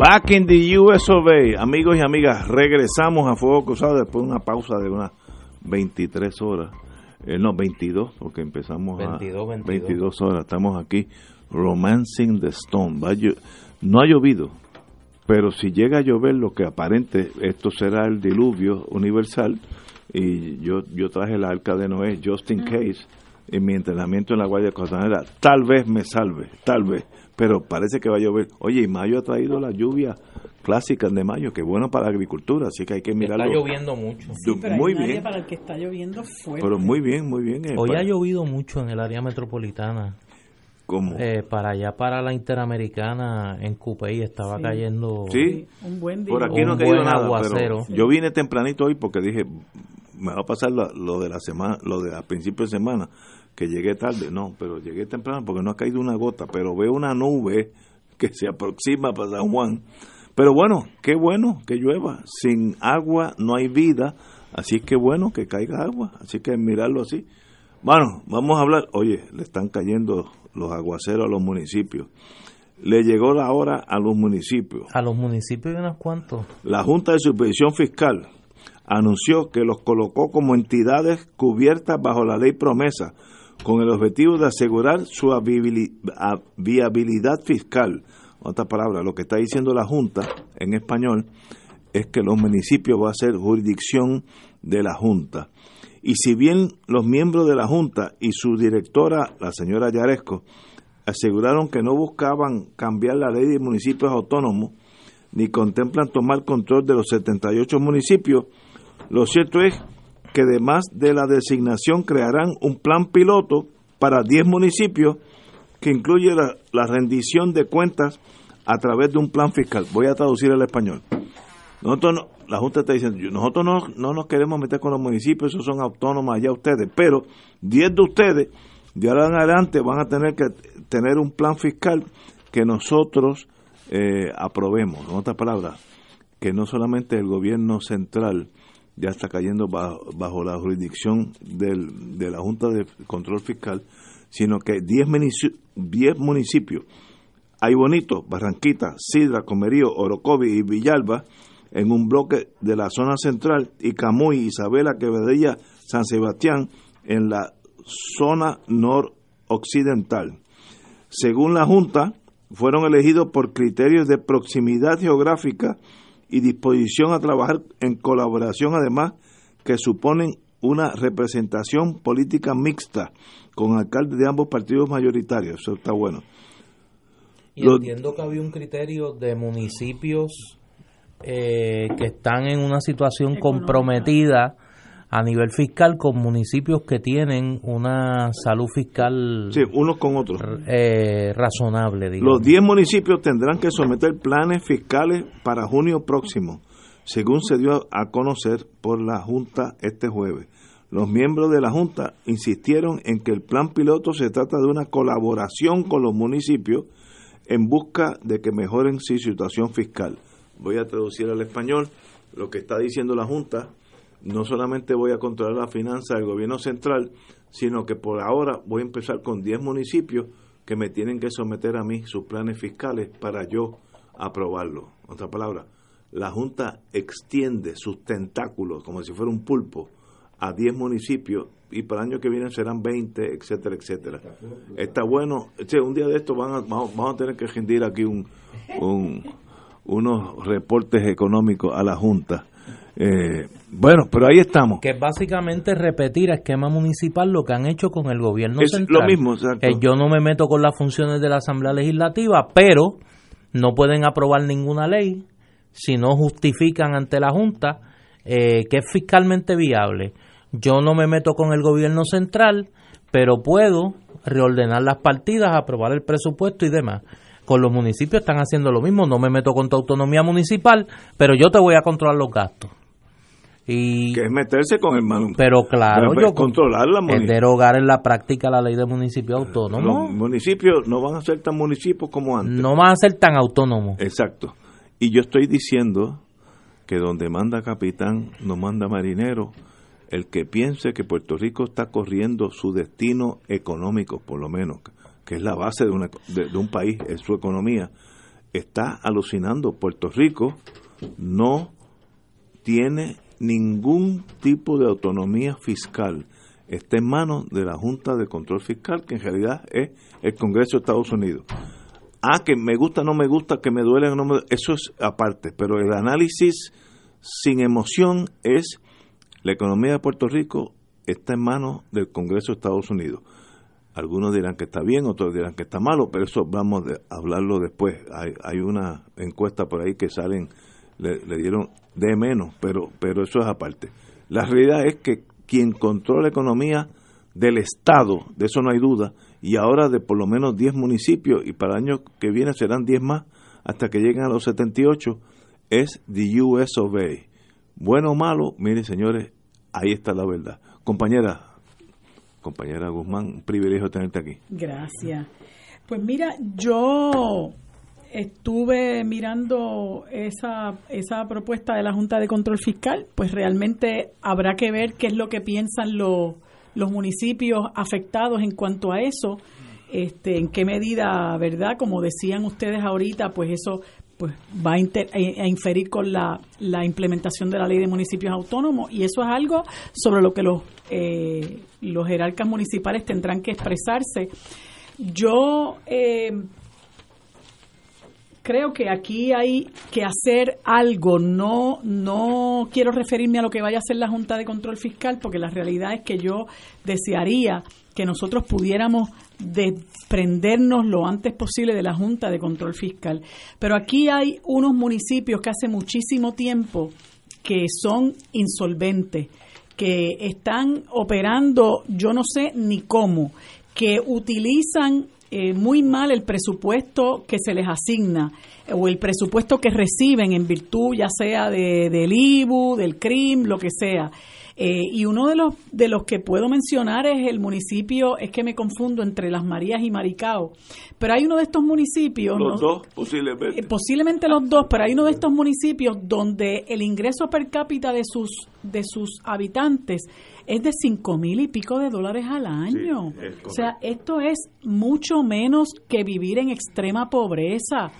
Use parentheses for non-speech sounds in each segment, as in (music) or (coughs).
Back in the US of A. Amigos y amigas, regresamos a Fuego Cruzado después de una pausa de unas 23 horas. Eh, no, 22, porque empezamos 22, a 22. 22 horas. Estamos aquí, Romancing the Stone. No ha llovido, pero si llega a llover, lo que aparente, esto será el diluvio universal. Y yo, yo traje la arca de Noé, just in case, en mi entrenamiento en la Guardia Costanera. Tal vez me salve, tal vez, pero parece que va a llover. Oye, y mayo ha traído la lluvia clásica de mayo, que es bueno para la agricultura, así que hay que mirarlo. Está lloviendo mucho. Pero muy bien, para el que está lloviendo fuerte. pero muy bien, muy bien. eh, Hoy ha llovido mucho en el área metropolitana. como, Eh, para allá, para la Interamericana, en Cupey, estaba Sí. cayendo. sí, un buen día. Por aquí no ha Un caído buen nada, aguacero. pero yo vine tempranito hoy porque dije, me va a pasar lo, lo de la semana, lo de a principios de semana, que llegué tarde. No, pero llegué temprano porque no ha caído una gota, pero veo una nube que se aproxima para San Juan. Pero bueno, qué bueno que llueva. Sin agua no hay vida, así que bueno que caiga agua, así que mirarlo así. Bueno, vamos a hablar. Oye, le están cayendo los aguaceros a los municipios. Le llegó la hora a los municipios. A los municipios hay unos cuantos. La Junta de Supervisión Fiscal anunció que los colocó como entidades cubiertas bajo la ley promesa, con el objetivo de asegurar su viabilidad fiscal. Otra palabra, lo que está diciendo la Junta en español es que los municipios va a ser jurisdicción de la Junta. Y si bien los miembros de la Junta y su directora, la señora Yaresco, aseguraron que no buscaban cambiar la ley de municipios autónomos, ni contemplan tomar control de los 78 municipios, lo cierto es que además de la designación crearán un plan piloto para 10 municipios que incluye la, rendición de cuentas a través de un plan fiscal. Voy a traducir al español. Nosotros no- la Junta está diciendo, nosotros no, no nos queremos meter con los municipios, esos son autónomos allá ustedes, pero 10 de ustedes de ahora en adelante van a tener que tener un plan fiscal que nosotros eh, aprobemos. En otras palabras, que no solamente el gobierno central ya está cayendo bajo, la jurisdicción del- de la Junta de Control Fiscal, sino que 10 munici- 10 municipios, hay Bonito, Barranquita, Sidra, Comerío, Orocovi y Villalba, en un bloque de la zona central, y Camuy, Isabela, Quevedilla, San Sebastián, en la zona noroccidental. Según la Junta, fueron elegidos por criterios de proximidad geográfica y disposición a trabajar en colaboración, además, que suponen una representación política mixta con alcaldes de ambos partidos mayoritarios. Eso está bueno. Y entiendo que había un criterio de municipios eh, que están en una situación Económica. comprometida a nivel fiscal con municipios que tienen una salud fiscal Sí, unos con otros. eh, razonable. digamos. Los 10 municipios tendrán que someter planes fiscales para junio próximo, según se dio a conocer por la Junta este jueves. Los miembros de la Junta insistieron en que el plan piloto se trata de una colaboración con los municipios en busca de que mejoren su situación fiscal. Voy a traducir al español lo que está diciendo la Junta. No solamente voy a controlar la finanza del gobierno central, sino que por ahora voy a empezar con 10 municipios que me tienen que someter a mí sus planes fiscales para yo aprobarlo. En otra palabra, la Junta extiende sus tentáculos como si fuera un pulpo a 10 municipios y para el año que viene serán 20, etcétera, etcétera. Está bueno. Che, un día de esto van a- vamos, vamos a tener que rendir aquí un, un- unos reportes económicos a la Junta. Eh, bueno, pero ahí estamos. que básicamente repetir a esquema municipal lo que han hecho con el gobierno Es central. lo mismo, exacto. Que yo no me meto con las funciones de la Asamblea Legislativa, pero no pueden aprobar ninguna ley si no justifican ante la Junta eh, que es fiscalmente viable. yo no me meto con el gobierno central, pero puedo reordenar las partidas, aprobar el presupuesto y demás. Con los municipios están haciendo lo mismo, no me meto con tu autonomía municipal, pero yo te voy a controlar los gastos. Y, que es meterse con el manu pero claro yo controlar la es derogar en la práctica la ley de municipio autónomo. los municipios no van a ser tan municipios como antes. No van a ser tan autónomos. Exacto. Y yo estoy diciendo que donde manda capitán no manda marinero. El que piense que Puerto Rico está corriendo su destino económico por lo menos que es la base de, una, de un país es su economía está alucinando. Puerto Rico no tiene ningún tipo de autonomía fiscal está en manos de la Junta de Control Fiscal, que en realidad es el Congreso de Estados Unidos. Ah, que me gusta, no me gusta, que me duele, no me eso es aparte, pero el análisis sin emoción es la economía de Puerto Rico está en manos del Congreso de Estados Unidos. Algunos dirán que está bien, otros dirán que está malo, pero eso vamos a hablarlo después. Hay, hay una encuesta por ahí que salen le, dieron de menos, pero, pero eso es aparte. La realidad es que quien controla la economía del Estado, de eso no hay duda, y ahora de por lo menos 10 municipios, y para el año que viene serán 10 más, hasta que lleguen a los 78, es the US of. Bueno o malo, miren señores, ahí está la verdad. Compañera, compañera Guzmán, un privilegio tenerte aquí. Gracias. Pues mira, yo estuve mirando esa, esa propuesta de la Junta de Control Fiscal, pues realmente habrá que ver qué es lo que piensan los, los municipios afectados en cuanto a eso, este, en qué medida, ¿verdad? Como decían ustedes ahorita, pues eso pues va a, inferir con la, la, implementación de la ley de municipios autónomos y eso es algo sobre lo que los, eh, los jerarcas municipales tendrán que expresarse. Yo eh, creo que aquí hay que hacer algo. No, no quiero referirme a lo que vaya a hacer la Junta de Control Fiscal, porque la realidad es que yo desearía que nosotros pudiéramos desprendernos lo antes posible de la Junta de Control Fiscal. Pero aquí hay unos municipios que hace muchísimo tiempo que son insolventes, que están operando, yo no sé ni cómo, que utilizan eh, muy mal el presupuesto que se les asigna o el presupuesto que reciben en virtud ya sea de, del IBU, del CRIM, lo que sea. Eh, y uno de los, de los que puedo mencionar es el municipio, es que me confundo entre Las Marías y Maricao, pero hay uno de estos municipios... Los dos, posiblemente. Eh, posiblemente los dos, pero hay uno de estos municipios donde el ingreso per cápita de sus, de sus habitantes es de cinco mil y pico de dólares al año. o sea, esto es mucho menos que vivir en extrema pobreza.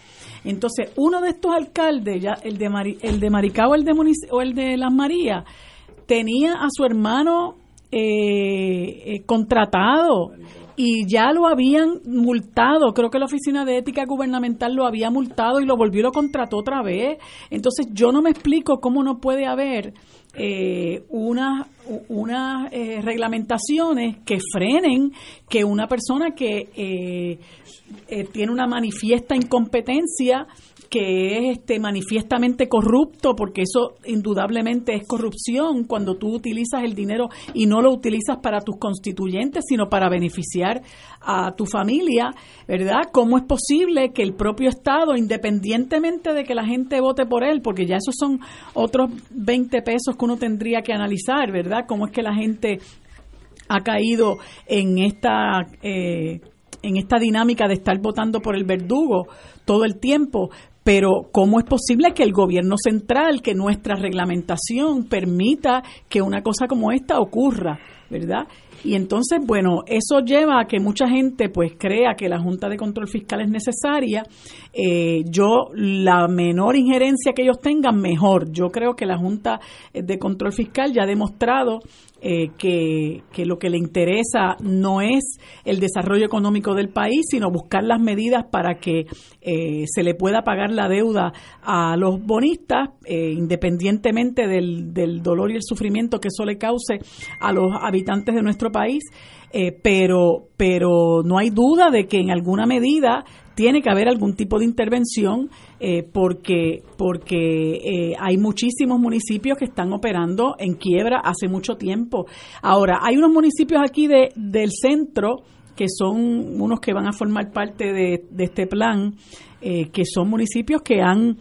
Entonces, uno de estos alcaldes, ya el de, el de Maricao el de o el de Las Marías, tenía a su hermano eh, eh, contratado y ya lo habían multado. Creo que la Oficina de Ética Gubernamental lo había multado y lo volvió y lo contrató otra vez. Entonces yo no me explico cómo no puede haber eh, unas unas eh, reglamentaciones que frenen que una persona que eh, eh, tiene una manifiesta incompetencia que es este manifiestamente corrupto, porque eso indudablemente es corrupción cuando tú utilizas el dinero y no lo utilizas para tus constituyentes, sino para beneficiar a tu familia, ¿verdad? ¿Cómo es posible que el propio Estado, independientemente de que la gente vote por él, porque ya esos son otros 20 pesos que uno tendría que analizar, ¿verdad? ¿Cómo es que la gente ha caído en esta... Eh, en esta dinámica de estar votando por el verdugo todo el tiempo, pero ¿cómo es posible que el gobierno central, que nuestra reglamentación permita que una cosa como esta ocurra, verdad? Y entonces, bueno, eso lleva a que mucha gente pues crea que la Junta de Control Fiscal es necesaria. Eh, yo, la menor injerencia que ellos tengan, mejor. Yo creo que la Junta de Control Fiscal ya ha demostrado eh, que, lo que le interesa no es el desarrollo económico del país, sino buscar las medidas para que eh, se le pueda pagar la deuda a los bonistas, eh, independientemente del, del, dolor y el sufrimiento que eso le cause a los habitantes de nuestro país. pero, pero no hay duda de que en alguna medida tiene que haber algún tipo de intervención eh, porque porque eh, hay muchísimos municipios que están operando en quiebra hace mucho tiempo. Ahora, hay unos municipios aquí de, del centro que son unos que van a formar parte de, este plan, eh, que son municipios que han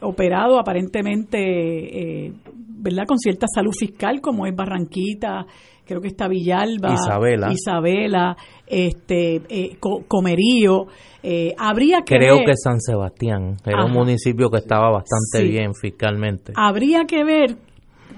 operado aparentemente, ¿verdad?, con cierta salud fiscal, como es Barranquita, creo que está Villalba, Isabela, Isabela este, eh, Comerío. Eh, habría que Creo que San Sebastián era un municipio que estaba bastante bien fiscalmente. Habría que ver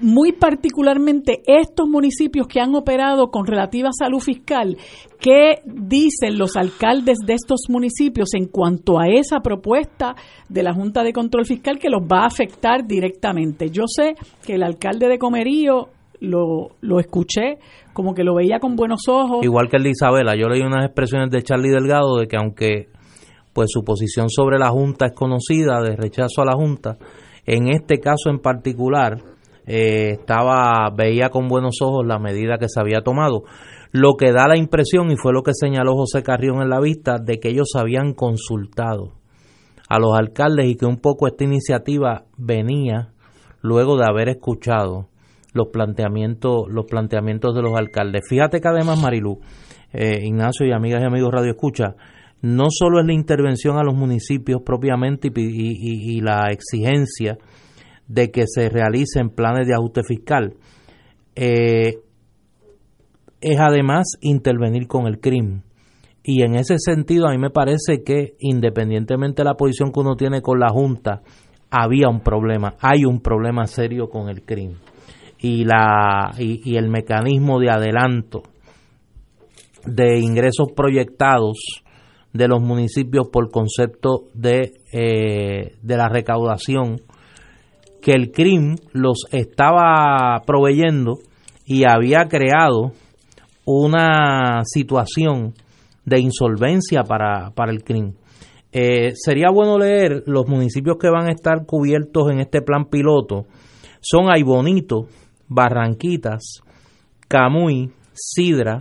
muy particularmente estos municipios que han operado con relativa salud fiscal, qué dicen los alcaldes de estos municipios en cuanto a esa propuesta de la Junta de Control Fiscal que los va a afectar directamente. Yo sé que el alcalde de Comerío lo, lo escuché, como que lo veía con buenos ojos. Igual que el de Isabela, yo leí unas expresiones de Charlie Delgado de que aunque pues su posición sobre la Junta es conocida, de rechazo a la Junta, en este caso en particular eh, estaba veía con buenos ojos la medida que se había tomado. Lo que da la impresión, y fue lo que señaló José Carrión en la vista, de que ellos habían consultado a los alcaldes y que un poco esta iniciativa venía luego de haber escuchado los planteamientos, los planteamientos de los alcaldes. Fíjate que además, Marilú, eh, Ignacio y amigas y amigos Radio Escucha, no solo es la intervención a los municipios propiamente y, la exigencia de que se realicen planes de ajuste fiscal, eh, es además intervenir con el crimen. Y en ese sentido a mí me parece que independientemente de la posición que uno tiene con la Junta, había un problema, hay un problema serio con el crimen y, la, y, el mecanismo de adelanto de ingresos proyectados de los municipios por concepto de, eh, de la recaudación que el CRIM los estaba proveyendo y había creado una situación de insolvencia para, para el CRIM. Eh, sería bueno leer los municipios que van a estar cubiertos en este plan piloto. Son Aybonito, Barranquitas, Camuy, Sidra,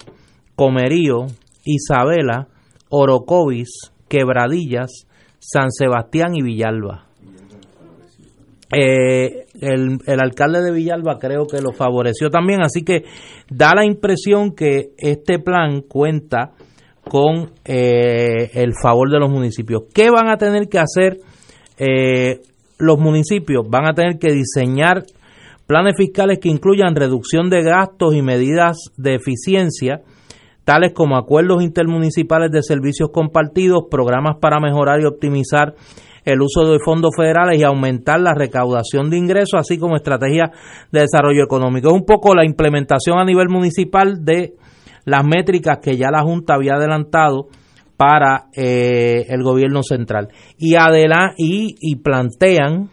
Comerío, Isabela, Orocovis, Quebradillas, San Sebastián y Villalba. Eh, el, alcalde de Villalba creo que lo favoreció también, así que da la impresión que este plan cuenta con eh, el favor de los municipios. ¿Qué van a tener que hacer eh, los municipios? Van a tener que diseñar Planes fiscales que incluyan reducción de gastos y medidas de eficiencia, tales como acuerdos intermunicipales de servicios compartidos, programas para mejorar y optimizar el uso de fondos federales y aumentar la recaudación de ingresos, así como estrategias de desarrollo económico. Es un poco la implementación a nivel municipal de las métricas que ya la Junta había adelantado para eh, el gobierno central. Y, y, y plantean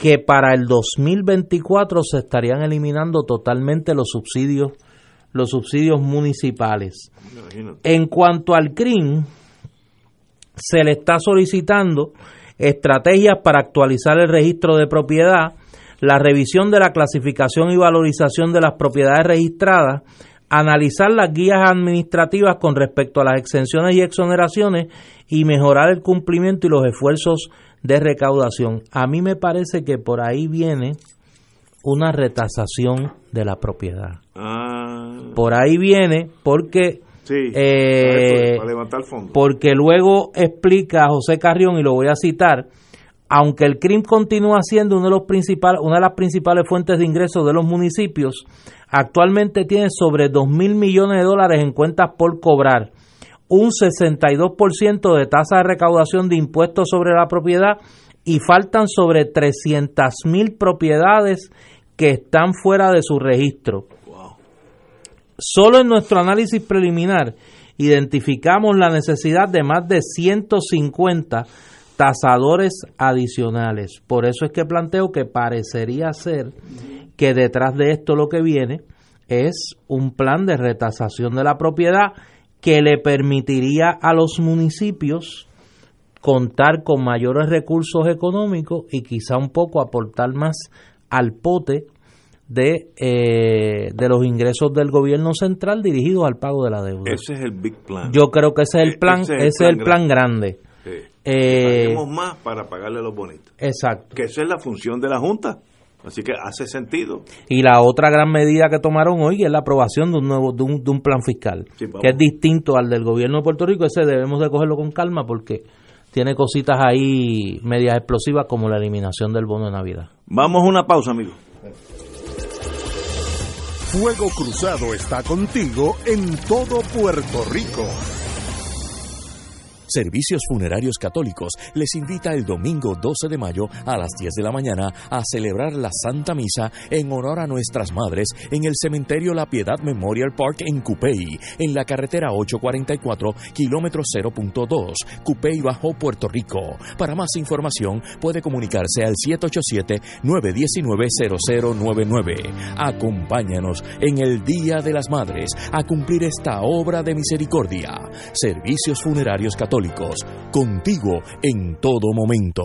que para el 2024 se estarían eliminando totalmente los subsidios los subsidios municipales. En cuanto al CRIM, se le está solicitando estrategias para actualizar el registro de propiedad, la revisión de la clasificación y valorización de las propiedades registradas, analizar las guías administrativas con respecto a las exenciones y exoneraciones y mejorar el cumplimiento y los esfuerzos de recaudación. A mí me parece que por ahí viene una retasación de la propiedad. Ah. Por ahí viene porque eh, porque luego explica José Carrión y lo voy a citar, aunque el crimen continúa siendo uno de los principales, una de las principales fuentes de ingresos de los municipios, actualmente tiene sobre 2 mil millones de dólares en cuentas por cobrar un 62% de tasa de recaudación de impuestos sobre la propiedad y faltan sobre 300 mil propiedades que están fuera de su registro. Solo en nuestro análisis preliminar identificamos la necesidad de más de 150 tasadores adicionales. Por eso es que planteo que parecería ser que detrás de esto lo que viene es un plan de retasación de la propiedad que le permitiría a los municipios contar con mayores recursos económicos y quizá un poco aportar más al pote de, eh, de los ingresos del gobierno central dirigidos al pago de la deuda. Ese es el big plan. Yo creo que ese es el e-, plan, ese es el, plan, grande. Eh, más para pagarle los bonitos. Exacto. Que esa es la función de la Junta. Así que hace sentido. Y la otra gran medida que tomaron hoy es la aprobación de un nuevo de un, plan fiscal, que es distinto al del gobierno de Puerto Rico. Ese debemos de cogerlo con calma porque tiene cositas ahí medias explosivas como la eliminación del bono de Navidad. Vamos a una pausa, amigo. Fuego Cruzado está contigo en todo Puerto Rico. Servicios Funerarios Católicos les invita el domingo 12 de mayo a las 10 de la mañana a celebrar la Santa Misa en honor a nuestras madres en el Cementerio La Piedad Memorial Park en Cupey, en la carretera 844, kilómetro 0.2, Cupey Bajo, Puerto Rico. Para más información puede comunicarse al 787-919-0099. Acompáñanos en el Día de las Madres a cumplir esta obra de misericordia. Servicios Funerarios Católicos contigo en todo momento.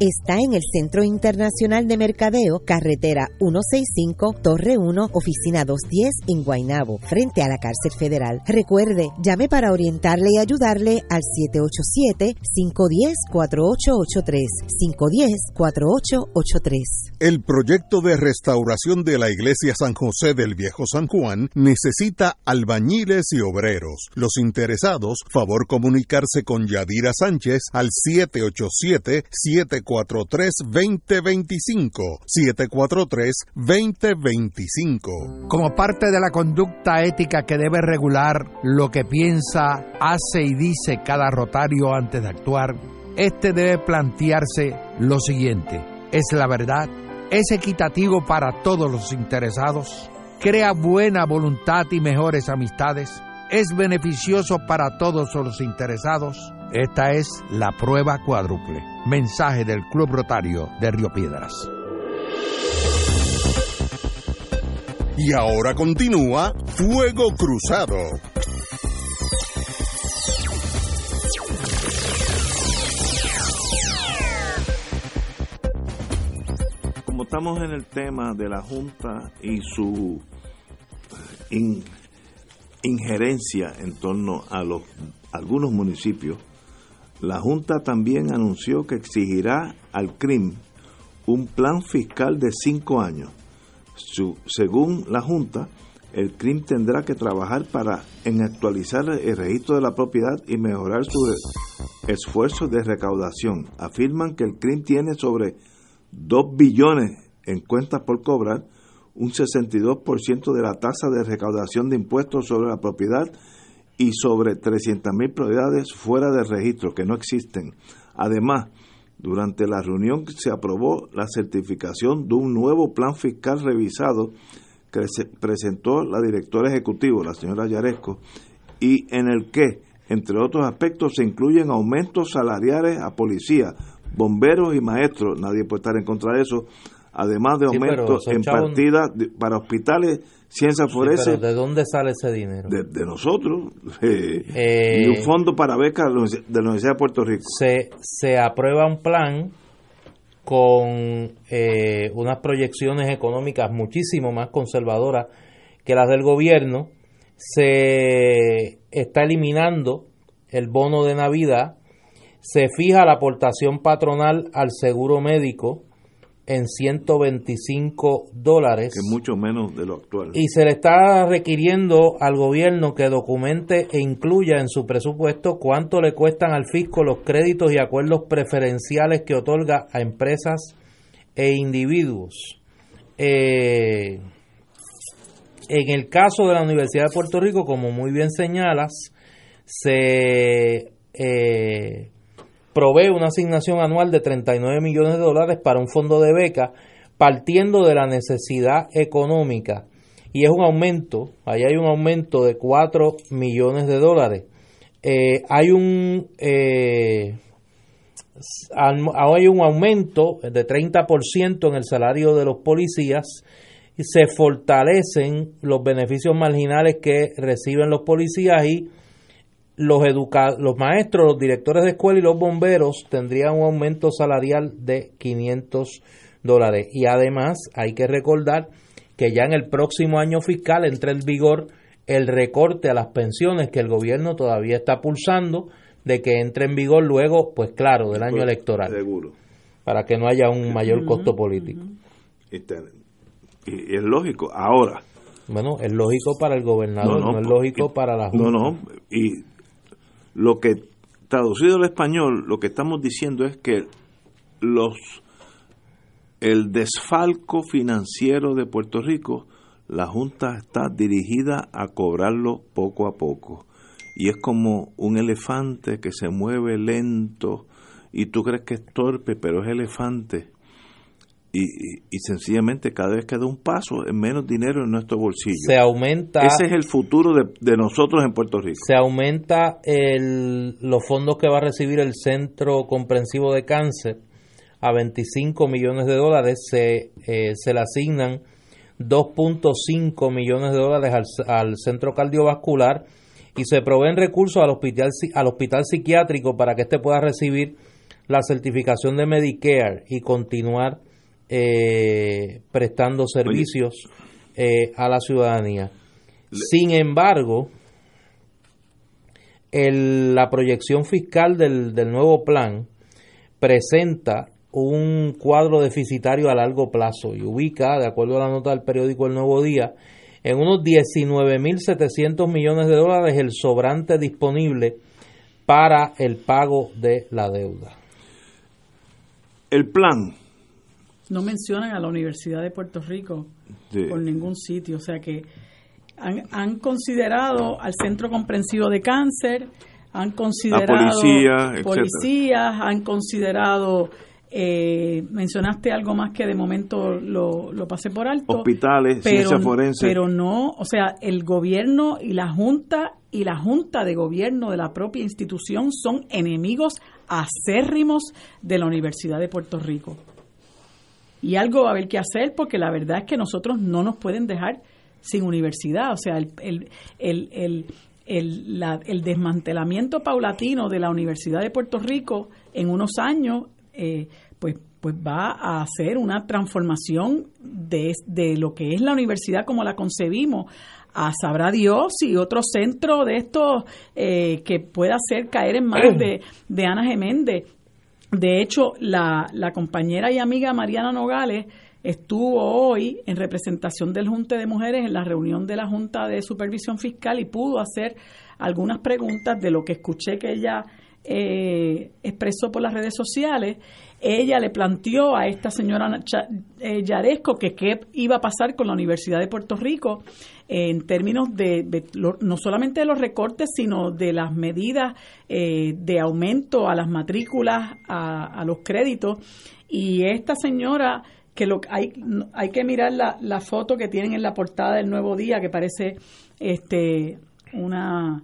está en el Centro Internacional de Mercadeo, carretera 165, Torre 1, oficina 210 en Guaynabo, frente a la cárcel federal. Recuerde, llame para orientarle y ayudarle al 787-510-4883, 510-4883. El proyecto de restauración de la iglesia San José del Viejo San Juan necesita albañiles y obreros. Los interesados, favor comunicarse con Yadira Sánchez al 787 7 743-2025. 743-2025. Como parte de la conducta ética que debe regular lo que piensa, hace y dice cada rotario antes de actuar, este debe plantearse lo siguiente. ¿Es la verdad? ¿Es equitativo para todos los interesados? ¿Crea buena voluntad y mejores amistades? ¿Es beneficioso para todos los interesados? Esta es la prueba cuádruple. Mensaje del Club Rotario de Río Piedras. Y ahora continúa Fuego Cruzado. Como estamos en el tema de la Junta y su injerencia en torno a los algunos municipios, la Junta también anunció que exigirá al CRIM un plan fiscal de cinco años. según la Junta, el CRIM tendrá que trabajar para en actualizar el registro de la propiedad y mejorar su esfuerzo de recaudación. Afirman que el CRIM tiene sobre 2 billones en cuentas por cobrar, un 62% de la tasa de recaudación de impuestos sobre la propiedad y sobre 300.000 propiedades fuera de registro que no existen. Además, durante la reunión se aprobó la certificación de un nuevo plan fiscal revisado que se presentó la directora ejecutiva, la señora Yaresco, y en el que, entre otros aspectos, se incluyen aumentos salariales a policía, bomberos y maestros, nadie puede estar en contra de eso, además de aumentos en partidas para hospitales ciencia forense. ¿De dónde sale ese dinero? De, nosotros. Eh, y un fondo para becas de la Universidad de Puerto Rico. Se, se aprueba un plan con eh, unas proyecciones económicas muchísimo más conservadoras que las del gobierno. Se está eliminando el bono de Navidad. Se fija la aportación patronal al seguro médico en 125 dólares. Que mucho menos de lo actual. Y se le está requiriendo al gobierno que documente e incluya en su presupuesto cuánto le cuestan al fisco los créditos y acuerdos preferenciales que otorga a empresas e individuos. Eh, en el caso de la Universidad de Puerto Rico, como muy bien señalas, se eh, provee una asignación anual de 39 millones de dólares para un fondo de beca partiendo de la necesidad económica y es un aumento, ahí hay un aumento de 4 millones de dólares. Eh, hay un eh, hay un aumento de 30% en el salario de los policías y se fortalecen los beneficios marginales que reciben los policías y los, los maestros, los directores de escuela y los bomberos tendrían un aumento salarial de 500 dólares. Y además hay que recordar que ya en el próximo año fiscal entre en vigor el recorte a las pensiones que el gobierno todavía está pulsando de que entre en vigor luego, pues claro, del año electoral. Seguro. Para que no haya un mayor costo político. y, es lógico. Ahora. Bueno, es lógico para el gobernador, no, es lógico para la Junta. No, no. Y lo que, traducido al español, lo que estamos diciendo es que los el desfalco financiero de Puerto Rico, la Junta está dirigida a cobrarlo poco a poco. Y es como un elefante que se mueve lento y tú crees que es torpe, pero es elefante. Y, y, sencillamente cada vez que da un paso es menos dinero en nuestro bolsillo. Se aumenta. Ese es el futuro de, de nosotros en Puerto Rico. Se aumenta el, los fondos que va a recibir el Centro Comprensivo de Cáncer a 25 millones de dólares, se, eh, se le asignan 2.5 millones de dólares al, al, centro cardiovascular y se proveen recursos al hospital, al hospital psiquiátrico para que éste pueda recibir la certificación de Medicare y continuar eh, prestando servicios eh, a la ciudadanía. Sin embargo, el, la proyección fiscal del, del nuevo plan presenta un cuadro deficitario a largo plazo y ubica, de acuerdo a la nota del periódico El Nuevo Día, en unos 19.700 millones de dólares el sobrante disponible para el pago de la deuda. El plan. No mencionan a la Universidad de Puerto Rico por ningún sitio, o sea que han, han considerado al Centro Comprensivo de Cáncer, han considerado policía, policías, han considerado eh, mencionaste algo más que de momento lo, lo pasé por alto. Hospitales, pero, ciencia forense. Pero no, o sea, el gobierno y la Junta y la Junta de Gobierno de la propia institución son enemigos acérrimos de la Universidad de Puerto Rico. Y algo va a haber que hacer porque la verdad es que nosotros no nos pueden dejar sin universidad. O sea, el, el, el, el, la, el desmantelamiento paulatino de la Universidad de Puerto Rico en unos años eh, pues, pues va a hacer una transformación de, de lo que es la universidad como la concebimos a sabrá Dios y otro centro de estos eh, que pueda hacer caer en manos (clears throat) de, de Ana Geméndez. De hecho, la, la compañera y amiga Mariana Nogales estuvo hoy en representación del Junte de Mujeres en la reunión de la Junta de Supervisión Fiscal y pudo hacer algunas preguntas de lo que escuché que ella eh, expresó por las redes sociales, ella le planteó a esta señora eh, Yaresco que qué iba a pasar con la Universidad de Puerto Rico en términos de, no solamente de los recortes, sino de las medidas eh, de aumento a las matrículas, a, los créditos. Y esta señora, que lo, hay, hay que mirar la, la foto que tienen en la portada del Nuevo Día, que parece este una,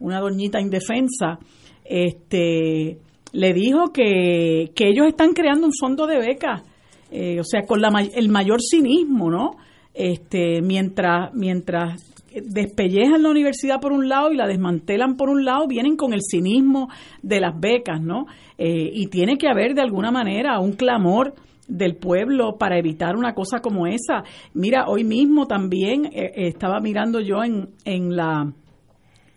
una doñita indefensa, este, le dijo que, que ellos están creando un fondo de becas, eh, o sea, con la, el mayor cinismo, ¿no? Este, mientras, mientras despellejan la universidad por un lado y la desmantelan por un lado, vienen con el cinismo de las becas, ¿no? Eh, y tiene que haber de alguna manera un clamor del pueblo para evitar una cosa como esa. Mira, hoy mismo también eh, estaba mirando yo en, en la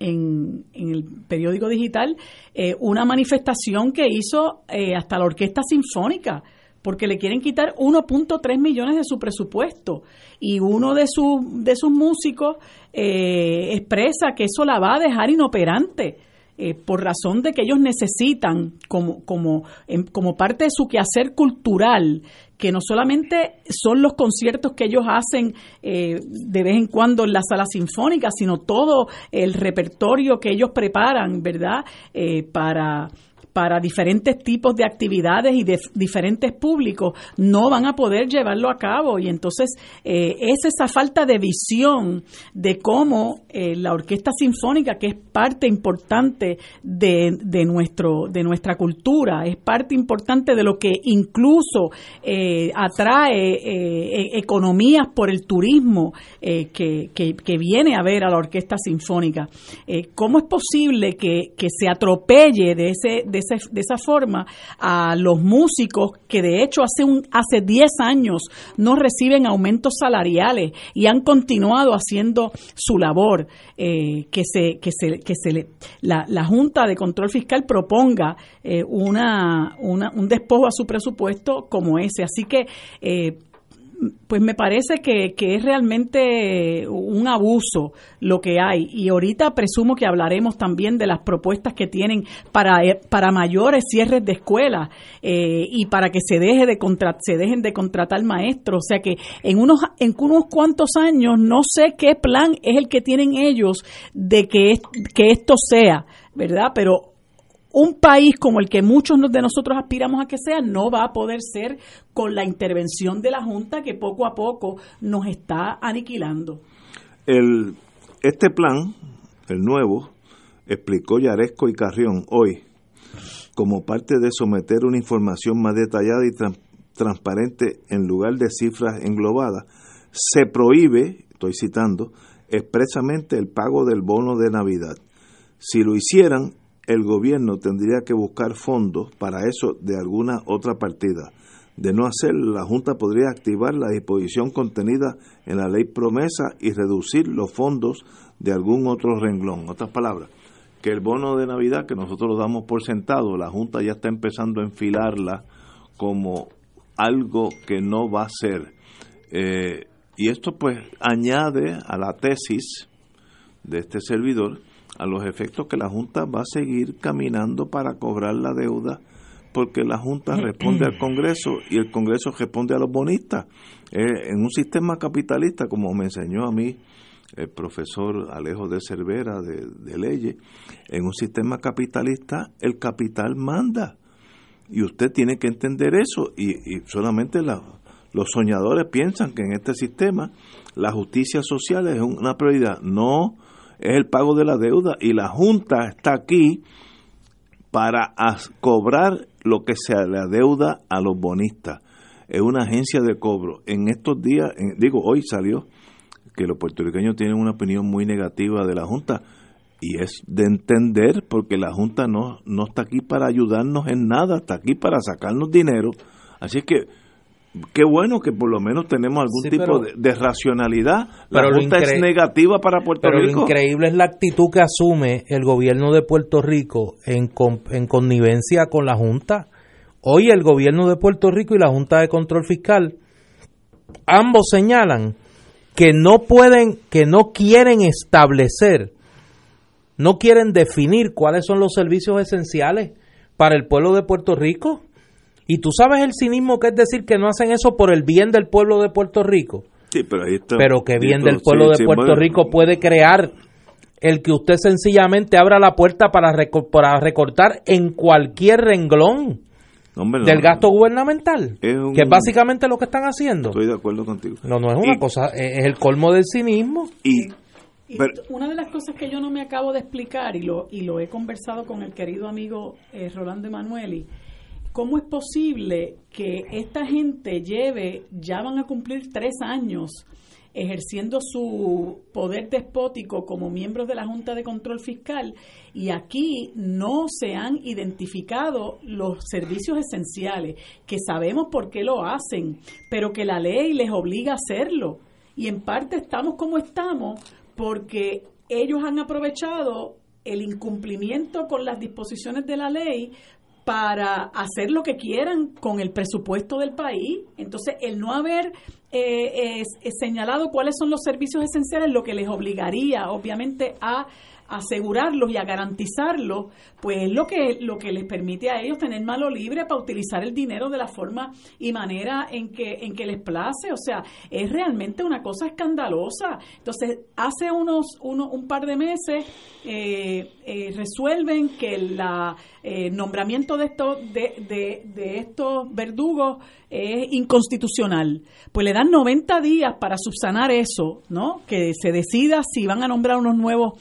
en, el periódico digital eh, una manifestación que hizo eh, hasta la Orquesta Sinfónica porque le quieren quitar 1.3 millones de su presupuesto. Y uno de, su, de sus músicos eh, expresa que eso la va a dejar inoperante eh, por razón de que ellos necesitan como, como, como parte de su quehacer cultural, que no solamente son los conciertos que ellos hacen eh, de vez en cuando en la sala sinfónica, sino todo el repertorio que ellos preparan, ¿verdad? Eh, para para diferentes tipos de actividades y de diferentes públicos, no van a poder llevarlo a cabo. Y entonces eh, es esa falta de visión de cómo eh, la Orquesta Sinfónica, que es parte importante de, de, nuestro, de nuestra cultura, es parte importante de lo que incluso eh, atrae e, economías por el turismo que, que, viene a ver a la Orquesta Sinfónica. ¿Cómo es posible que, que se atropelle de, ese, de esa forma a los músicos que de hecho hace, un, hace 10 años no reciben aumentos salariales y han continuado haciendo su labor? Eh, que se, que se, que se la, la, Junta de Control Fiscal proponga eh, una, una, un despojo a su presupuesto como ese. Así que eh, pues me parece que, es realmente un abuso lo que hay. Y ahorita presumo que hablaremos también de las propuestas que tienen para, eh, para mayores cierres de escuelas eh, y para que se, deje de se dejen de contratar maestros. O sea que en unos, en unos cuantos años no sé qué plan es el que tienen ellos de que, que esto sea, ¿verdad? Pero un país como el que muchos de nosotros aspiramos a que sea no va a poder ser con la intervención de la Junta que poco a poco nos está aniquilando. El, este plan, el nuevo, explicó Yaresco y Carrión hoy, como parte de someter una información más detallada y transparente en lugar de cifras englobadas, se prohíbe, estoy citando, expresamente el pago del bono de Navidad. Si lo hicieran, el gobierno tendría que buscar fondos para eso de alguna otra partida. De no hacer, la Junta podría activar la disposición contenida en la ley promesa y reducir los fondos de algún otro renglón. En otras palabras, que el bono de Navidad que nosotros lo damos por sentado, la Junta ya está empezando a enfilarla como algo que no va a ser. Eh, y esto pues añade a la tesis de este servidor a los efectos que la Junta va a seguir caminando para cobrar la deuda porque la Junta responde al Congreso y el Congreso responde a los bonistas. Eh, en un sistema capitalista, como me enseñó a mí el profesor Alejo de Cervera de, de Leyes, en un sistema capitalista el capital manda. Y usted tiene que entender eso. Y, y solamente los soñadores piensan que en este sistema la justicia social es una prioridad. No, es el pago de la deuda y la Junta está aquí para cobrar lo que se le adeuda a los bonistas. Es una agencia de cobro. En estos días, digo, hoy salió que los puertorriqueños tienen una opinión muy negativa de la Junta y es de entender porque la Junta no, no está aquí para ayudarnos en nada, está aquí para sacarnos dinero. Así que qué bueno que por lo menos tenemos algún tipo de, racionalidad. La pero Junta es negativa para Puerto Rico. Pero lo increíble es la actitud que asume el gobierno de Puerto Rico en, en connivencia con la Junta. Hoy el gobierno de Puerto Rico y la Junta de Control Fiscal ambos señalan que no pueden, que no quieren establecer, no quieren definir cuáles son los servicios esenciales para el pueblo de Puerto Rico y tú sabes el cinismo que es decir que no hacen eso por el bien del pueblo de Puerto Rico. Sí, pero ahí está. Pero que bien del pueblo de Puerto Rico puede crear el que usted sencillamente abra la puerta para, para recortar en cualquier renglón del gasto gubernamental, que es básicamente lo que están haciendo. Estoy de acuerdo contigo. No, no es una cosa, es el colmo del cinismo. Y, una de las cosas que yo no me acabo de explicar y lo y lo he conversado con el querido amigo eh, Rolando Emanueli ¿Cómo es posible que esta gente lleve, ya van a cumplir tres años, ejerciendo su poder despótico como miembros de la Junta de Control Fiscal y aquí no se han identificado los servicios esenciales, que sabemos por qué lo hacen, pero que la ley les obliga a hacerlo. Y en parte estamos como estamos porque ellos han aprovechado el incumplimiento con las disposiciones de la ley para hacer lo que quieran con el presupuesto del país. Entonces, el no haber eh, señalado cuáles son los servicios esenciales, lo que les obligaría, obviamente, a, asegurarlos y a garantizarlos, pues es lo que, lo que les permite a ellos tener mano libre para utilizar el dinero de la forma y manera en que, en que les place. O sea, es realmente una cosa escandalosa. Entonces, hace unos, uno, un par de meses eh, eh, resuelven que el eh, nombramiento de estos, de, de, de estos verdugos es inconstitucional. Pues le dan 90 días para subsanar eso, ¿no? Que se decida si van a nombrar unos nuevos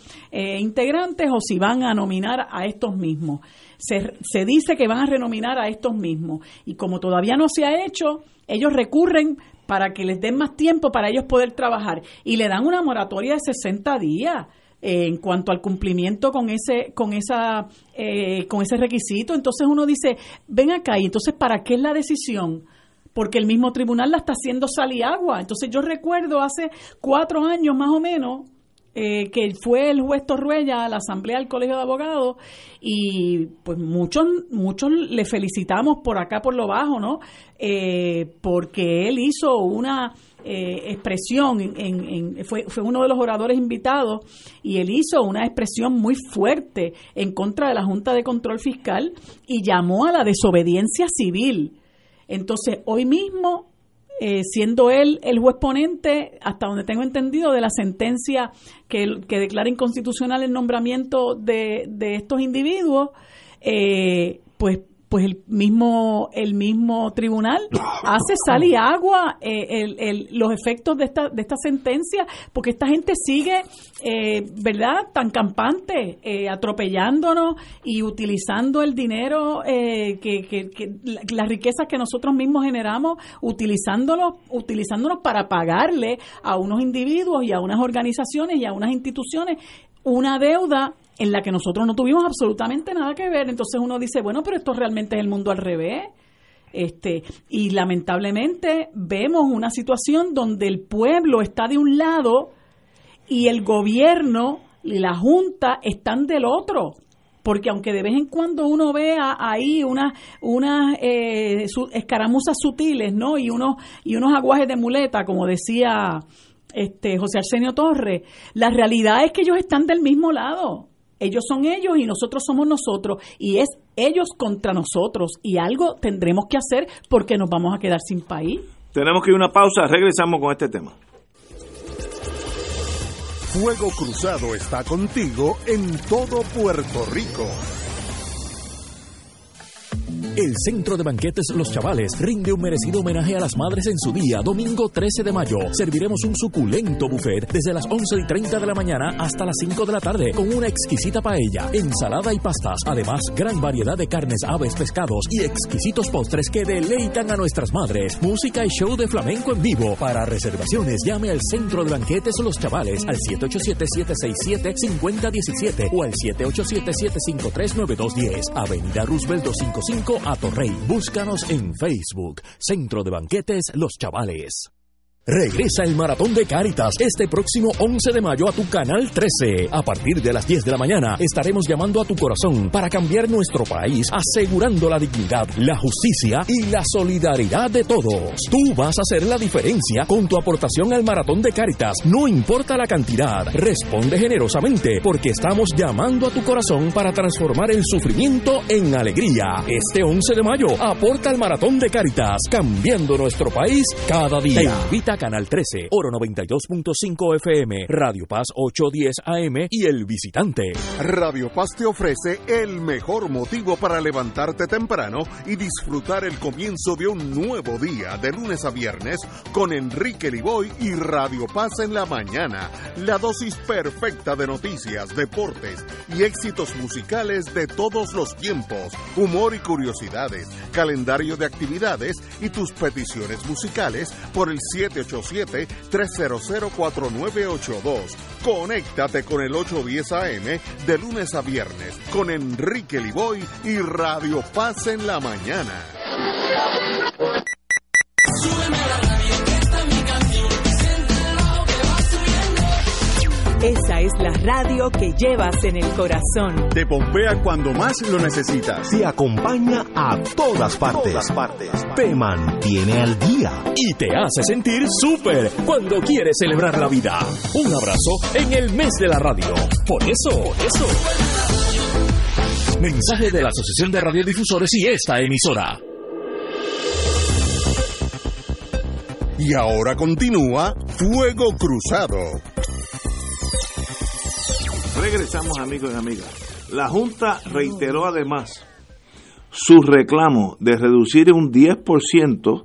integrantes o si van a nominar a estos mismos. Se, se dice que van a renominar a estos mismos. Y como todavía no se ha hecho, ellos recurren para que les den más tiempo para ellos poder trabajar. Y le dan una moratoria de 60 días eh, en cuanto al cumplimiento con ese con esa eh, con ese requisito. Entonces uno dice ven acá y entonces para qué es la decisión porque el mismo tribunal la está haciendo sal agua entonces yo recuerdo hace cuatro años más o menos eh, que fue el juez Torruella a la asamblea del Colegio de Abogados y pues muchos muchos le felicitamos por acá por lo bajo, ¿no? Eh, porque él hizo una eh, expresión, en, fue, fue uno de los oradores invitados y él hizo una expresión muy fuerte en contra de la Junta de Control Fiscal y llamó a la desobediencia civil. Entonces, hoy mismo eh, siendo él el juez ponente, hasta donde tengo entendido, de la sentencia que, que declara inconstitucional el nombramiento de, de estos individuos, eh, pues pues el mismo el mismo tribunal hace sal y agua eh, el, los efectos de esta de esta sentencia porque esta gente sigue eh, verdad tan campante eh, atropellándonos y utilizando el dinero que, que, que, las riquezas que nosotros mismos generamos utilizándolos utilizándonos para pagarle a unos individuos y a unas organizaciones y a unas instituciones una deuda en la que nosotros no tuvimos absolutamente nada que ver. Entonces uno dice, bueno, pero esto realmente es el mundo al revés. Este, y lamentablemente vemos una situación donde el pueblo está de un lado y el gobierno y la junta están del otro. Porque aunque de vez en cuando uno vea ahí unas unas eh, escaramuzas sutiles, ¿no? Y unos y unos aguajes de muleta, como decía este José Arsenio Torres, la realidad es que ellos están del mismo lado. Ellos son ellos y nosotros somos nosotros. Y es ellos contra nosotros. Y algo tendremos que hacer porque nos vamos a quedar sin país. Tenemos que ir a una pausa. Regresamos con este tema. Fuego Cruzado está contigo en todo Puerto Rico. El Centro de Banquetes Los Chavales rinde un merecido homenaje a las madres en su día, domingo 13 de mayo. Serviremos un suculento buffet desde las 11 y 30 de la mañana hasta las 5 de la tarde, con una exquisita paella, ensalada y pastas. Además, gran variedad de carnes, aves, pescados y exquisitos postres que deleitan a nuestras madres. Música y show de flamenco en vivo. Para reservaciones, llame al Centro de Banquetes Los Chavales al 787-767-5017 o al 787-753-9210. Avenida Roosevelt 255 a Torrey. Búscanos en Facebook, Centro de Banquetes Los Chavales. Regresa el Maratón de Cáritas este próximo 11 de mayo a tu canal 13. A partir de las 10 de la mañana estaremos llamando a tu corazón para cambiar nuestro país, asegurando la dignidad, la justicia y la solidaridad de todos. Tú vas a hacer la diferencia con tu aportación al Maratón de Cáritas. No importa la cantidad, responde generosamente porque estamos llamando a tu corazón para transformar el sufrimiento en alegría. Este 11 de mayo aporta al Maratón de Cáritas, cambiando nuestro país cada día. Canal 13, Oro 92.5 FM, Radio Paz 810 AM y El Visitante. Radio Paz te ofrece el mejor motivo para levantarte temprano y disfrutar el comienzo de un nuevo día de lunes a viernes con Enrique Liboy y Radio Paz en la mañana. La dosis perfecta de noticias, deportes y éxitos musicales de todos los tiempos, humor y curiosidades, calendario de actividades y tus peticiones musicales por el 7 787-300-4982. Conéctate con el 810 AM de lunes a viernes con Enrique Liboy y Radio Paz en la mañana. Esa es la radio que llevas en el corazón. Te pompea cuando más lo necesitas. Te acompaña a todas partes. Todas partes. Te mantiene al día. Y te hace sentir súper cuando quieres celebrar la vida. Un abrazo en el mes de la radio. Por eso, por eso. Mensaje de la Asociación de Radiodifusores y esta emisora. Y ahora continúa Fuego Cruzado. Regresamos amigos y amigas. La Junta reiteró además su reclamo de reducir un 10%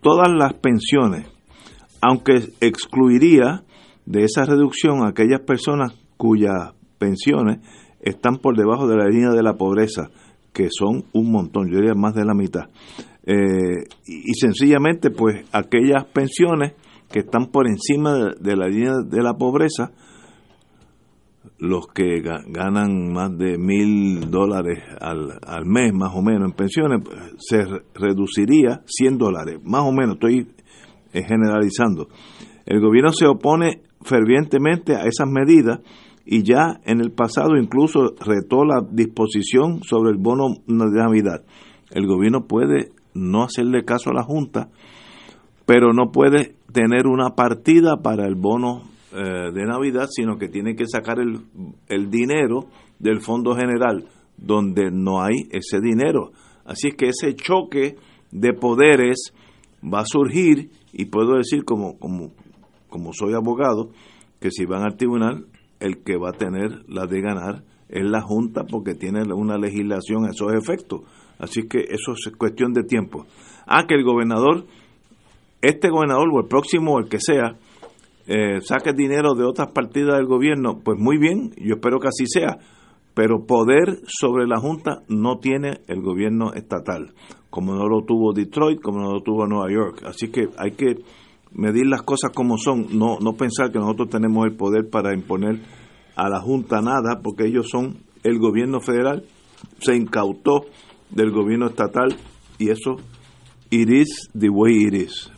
todas las pensiones, aunque excluiría de esa reducción a aquellas personas cuyas pensiones están por debajo de la línea de la pobreza, que son un montón, yo diría más de la mitad. Eh, y, sencillamente, pues aquellas pensiones que están por encima de la línea de la pobreza, los que ga- ganan más de mil dólares al, al mes, más o menos, en pensiones, se re- reduciría 100 dólares, más o menos, estoy eh, generalizando. El gobierno se opone fervientemente a esas medidas y ya en el pasado incluso retó la disposición sobre el bono de Navidad. El gobierno puede no hacerle caso a la Junta, pero no puede tener una partida para el bono eh, de Navidad, sino que tiene que sacar el, el dinero del Fondo General, donde no hay ese dinero. Así es que ese choque de poderes va a surgir y puedo decir como, como, como soy abogado, que si van al tribunal, el que va a tener la de ganar es la Junta porque tiene una legislación a esos efectos. Así que eso es cuestión de tiempo. Ah, que el gobernador, este gobernador o el próximo o el que sea, eh, dinero de otras partidas del gobierno, pues muy bien, yo espero que así sea, pero poder sobre la Junta no tiene el gobierno estatal, como no lo tuvo Detroit, como no lo tuvo Nueva York. Así que hay que medir las cosas como son, no, no pensar que nosotros tenemos el poder para imponer a la Junta nada, porque ellos son el gobierno federal, se incautó del gobierno estatal y eso, it is the way it is.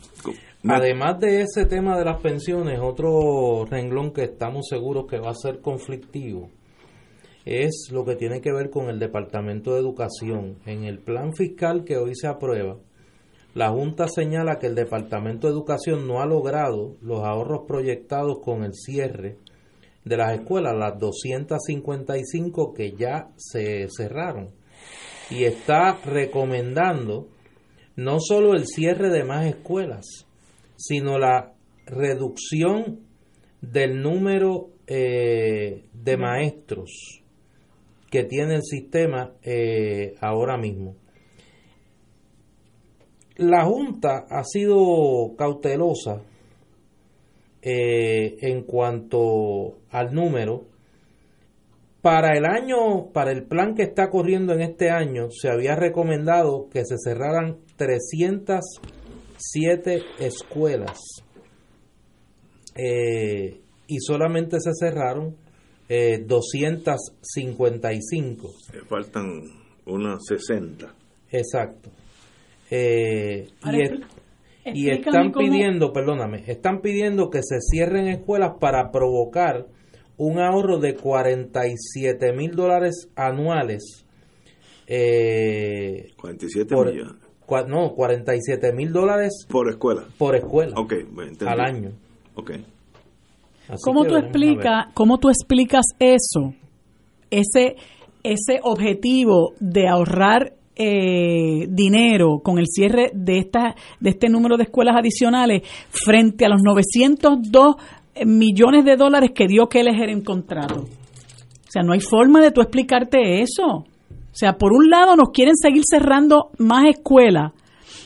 Además de ese tema de las pensiones, otro renglón que estamos seguros que va a ser conflictivo es lo que tiene que ver con el Departamento de Educación. En el plan fiscal que hoy se aprueba, la Junta señala que el Departamento de Educación no ha logrado los ahorros proyectados con el cierre de las escuelas, las 255 que ya se cerraron. Y está recomendando no solo el cierre de más escuelas, sino la reducción del número eh, de maestros que tiene el sistema eh, ahora mismo. La Junta ha sido cautelosa eh, en cuanto al número. Para el año, para el plan que está corriendo en este año, se había recomendado que se cerraran 307 escuelas eh, y solamente se cerraron eh, 255. Faltan unas 60. Exacto. Eh, y, es- están cómo- pidiendo, perdóname, están pidiendo que se cierren escuelas para provocar un ahorro de 47 mil dólares anuales. Eh, 47 por- millones. Cua- no, 47 mil dólares Por escuela. por escuela Ok, al año. Ok. Así ¿Cómo que tú, explica, ¿Cómo tú explicas eso? Ese, ese objetivo de ahorrar eh, dinero con el cierre de, esta, de este número de escuelas adicionales frente a los 902 millones de dólares que dio Kelleher en contrato. O sea, no hay forma de tú explicarte eso. O sea, por un lado nos quieren seguir cerrando más escuelas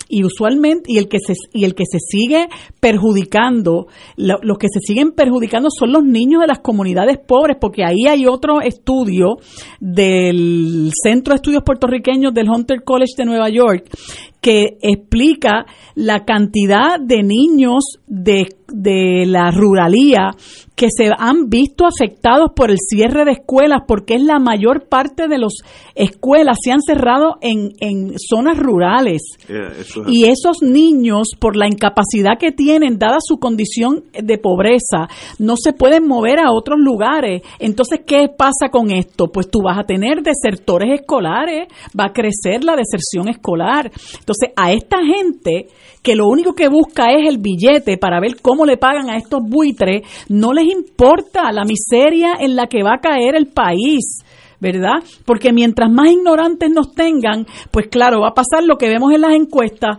y usualmente y el que se y el que se sigue perjudicando lo- los que se siguen perjudicando son los niños de las comunidades pobres porque ahí hay otro estudio del Centro de Estudios Puertorriqueños del Hunter College de Nueva York que explica la cantidad de niños de, de la ruralía que se han visto afectados por el cierre de escuelas porque es la mayor parte de las escuelas se han cerrado en, en zonas rurales. Eh, eso Y esos niños, por la incapacidad que tienen, dada su condición de pobreza, no se pueden mover a otros lugares. Entonces, ¿qué pasa con esto? Pues tú vas a tener desertores escolares, va a crecer la deserción escolar. Entonces, a esta gente que lo único que busca es el billete para ver cómo le pagan a estos buitres, no les importa la miseria en la que va a caer el país. ¿verdad? Porque mientras más ignorantes nos tengan, pues claro, va a pasar lo que vemos en las encuestas,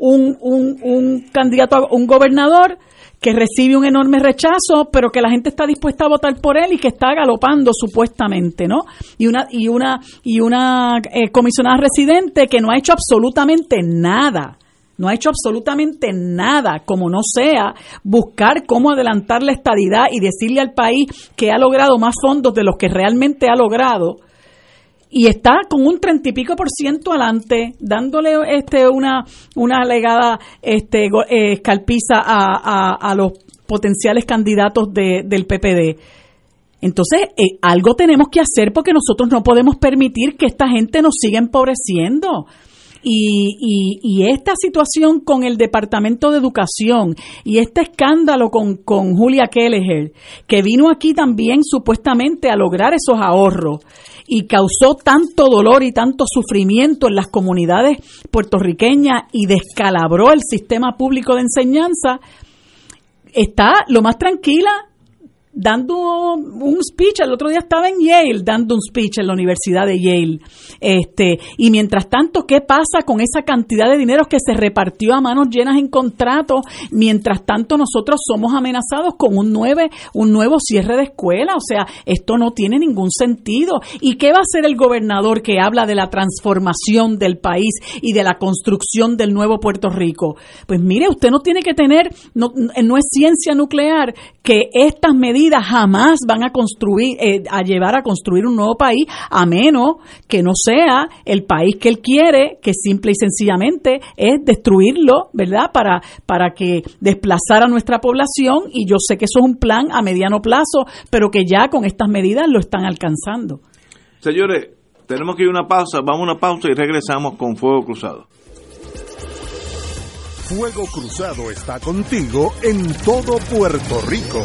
un, un, un candidato, a, un gobernador que recibe un enorme rechazo, pero que la gente está dispuesta a votar por él y que está galopando supuestamente, ¿no? Y una y una y una eh, comisionada residente que no ha hecho absolutamente nada no ha hecho absolutamente nada, como no sea buscar cómo adelantar la estadidad y decirle al país que ha logrado más fondos de los que realmente ha logrado y está con un treinta y pico por ciento adelante, dándole este una, una alegada este, eh, escalpiza a, a, los potenciales candidatos de, del PPD. Entonces, eh, algo tenemos que hacer porque nosotros no podemos permitir que esta gente nos siga empobreciendo. Y, y, esta situación con el Departamento de Educación y este escándalo con, con Julia Kelleher, que vino aquí también supuestamente a lograr esos ahorros y causó tanto dolor y tanto sufrimiento en las comunidades puertorriqueñas y descalabró el sistema público de enseñanza, está lo más tranquila dando un speech, el otro día estaba en Yale dando un speech en la Universidad de Yale. Este, y mientras tanto, ¿qué pasa con esa cantidad de dinero que se repartió a manos llenas en contratos? Mientras tanto, nosotros somos amenazados con un, nueve, un nuevo cierre de escuela. O sea, esto no tiene ningún sentido. ¿Y qué va a hacer el gobernador que habla de la transformación del país y de la construcción del nuevo Puerto Rico? Pues mire, usted no tiene que tener, no, no es ciencia nuclear que estas medidas jamás van a construir, eh, a llevar a construir un nuevo país, a menos que no sea el país que él quiere, que simple y sencillamente es destruirlo, ¿verdad? Para, para que desplazar a nuestra población, y yo sé que eso es un plan a mediano plazo, pero que ya con estas medidas lo están alcanzando. Señores, tenemos que ir a una pausa, vamos a una pausa y regresamos con Fuego Cruzado. Fuego Cruzado está contigo en todo Puerto Rico.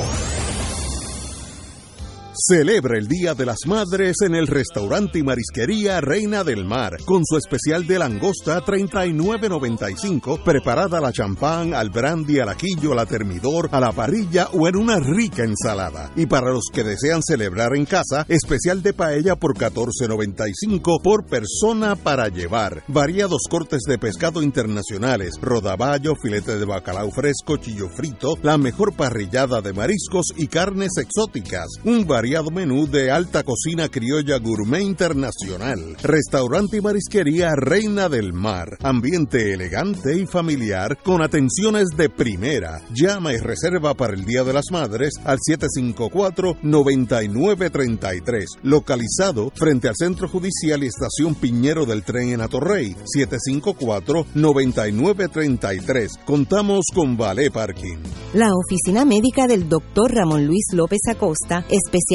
Celebra el Día de las Madres en el restaurante y marisquería Reina del Mar, con su especial de langosta 39.95, preparada a la champán, al brandy, al ajillo, a la termidor, a la parrilla o en una rica ensalada. Y para los que desean celebrar en casa, especial de paella por 14.95 por persona para llevar. Variados cortes de pescado internacionales, rodaballo, filete de bacalao fresco, chillo frito, la mejor parrillada de mariscos y carnes exóticas. Un menú de alta cocina criolla gourmet internacional. Restaurante y marisquería Reina del Mar. Ambiente elegante y familiar con atenciones de primera. Llama y reserva para el Día de las Madres al 754-9933. Localizado frente al Centro Judicial y Estación Piñero del Tren en Atorrey. 754-9933. Contamos con Vale Parking. La oficina médica del doctor Ramón Luis López Acosta, especial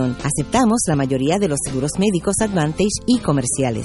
Aceptamos la mayoría de los seguros médicos Advantage y comerciales.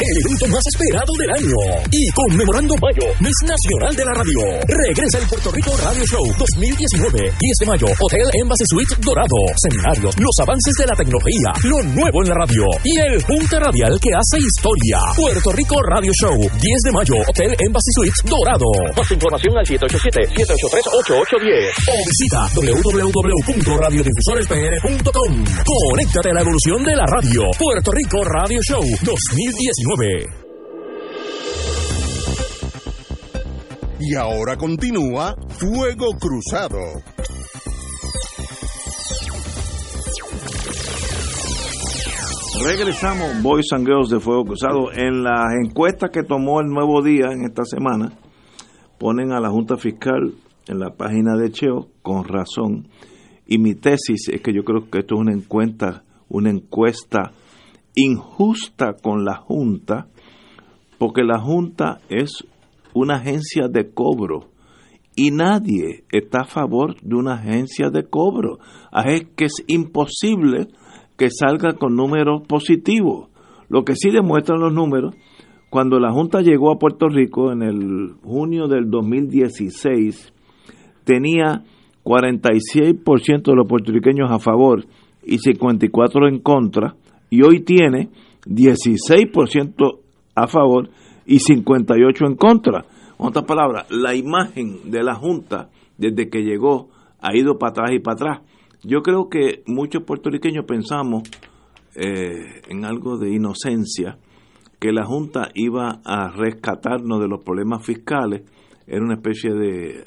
El evento más esperado del año. Y conmemorando mayo, mes nacional de la radio. Regresa el Puerto Rico Radio Show 2019, 10 de mayo, Hotel Embassy Suite Dorado. Seminarios, los avances de la tecnología, lo nuevo en la radio y el junta radial que hace historia. Puerto Rico Radio Show, 10 de mayo, Hotel Embassy Suites Dorado. Más información al 787-783-8810 o visita www.radiodifusorespr.com. Conéctate a la evolución de la radio. Puerto Rico Radio Show 2019. Y ahora continúa Fuego Cruzado. Regresamos, Boys and Girls de Fuego Cruzado. En las encuestas que tomó el Nuevo Día en esta semana, ponen a la Junta Fiscal en la página de Cheo con razón. Y mi tesis es que yo creo que esto es una encuesta, una encuesta injusta con la Junta, porque la Junta es una agencia de cobro y nadie está a favor de una agencia de cobro. Es que es imposible que salga con números positivos. Lo que sí demuestran los números, cuando la Junta llegó a Puerto Rico en el junio del 2016, tenía 46% de los puertorriqueños a favor y 54% en contra, y hoy tiene 16% a favor y 58% en contra. En otras palabras, la imagen de la Junta desde que llegó ha ido para atrás y para atrás. Yo creo que muchos puertorriqueños pensamos eh, en algo de inocencia, que la Junta iba a rescatarnos de los problemas fiscales, era una especie de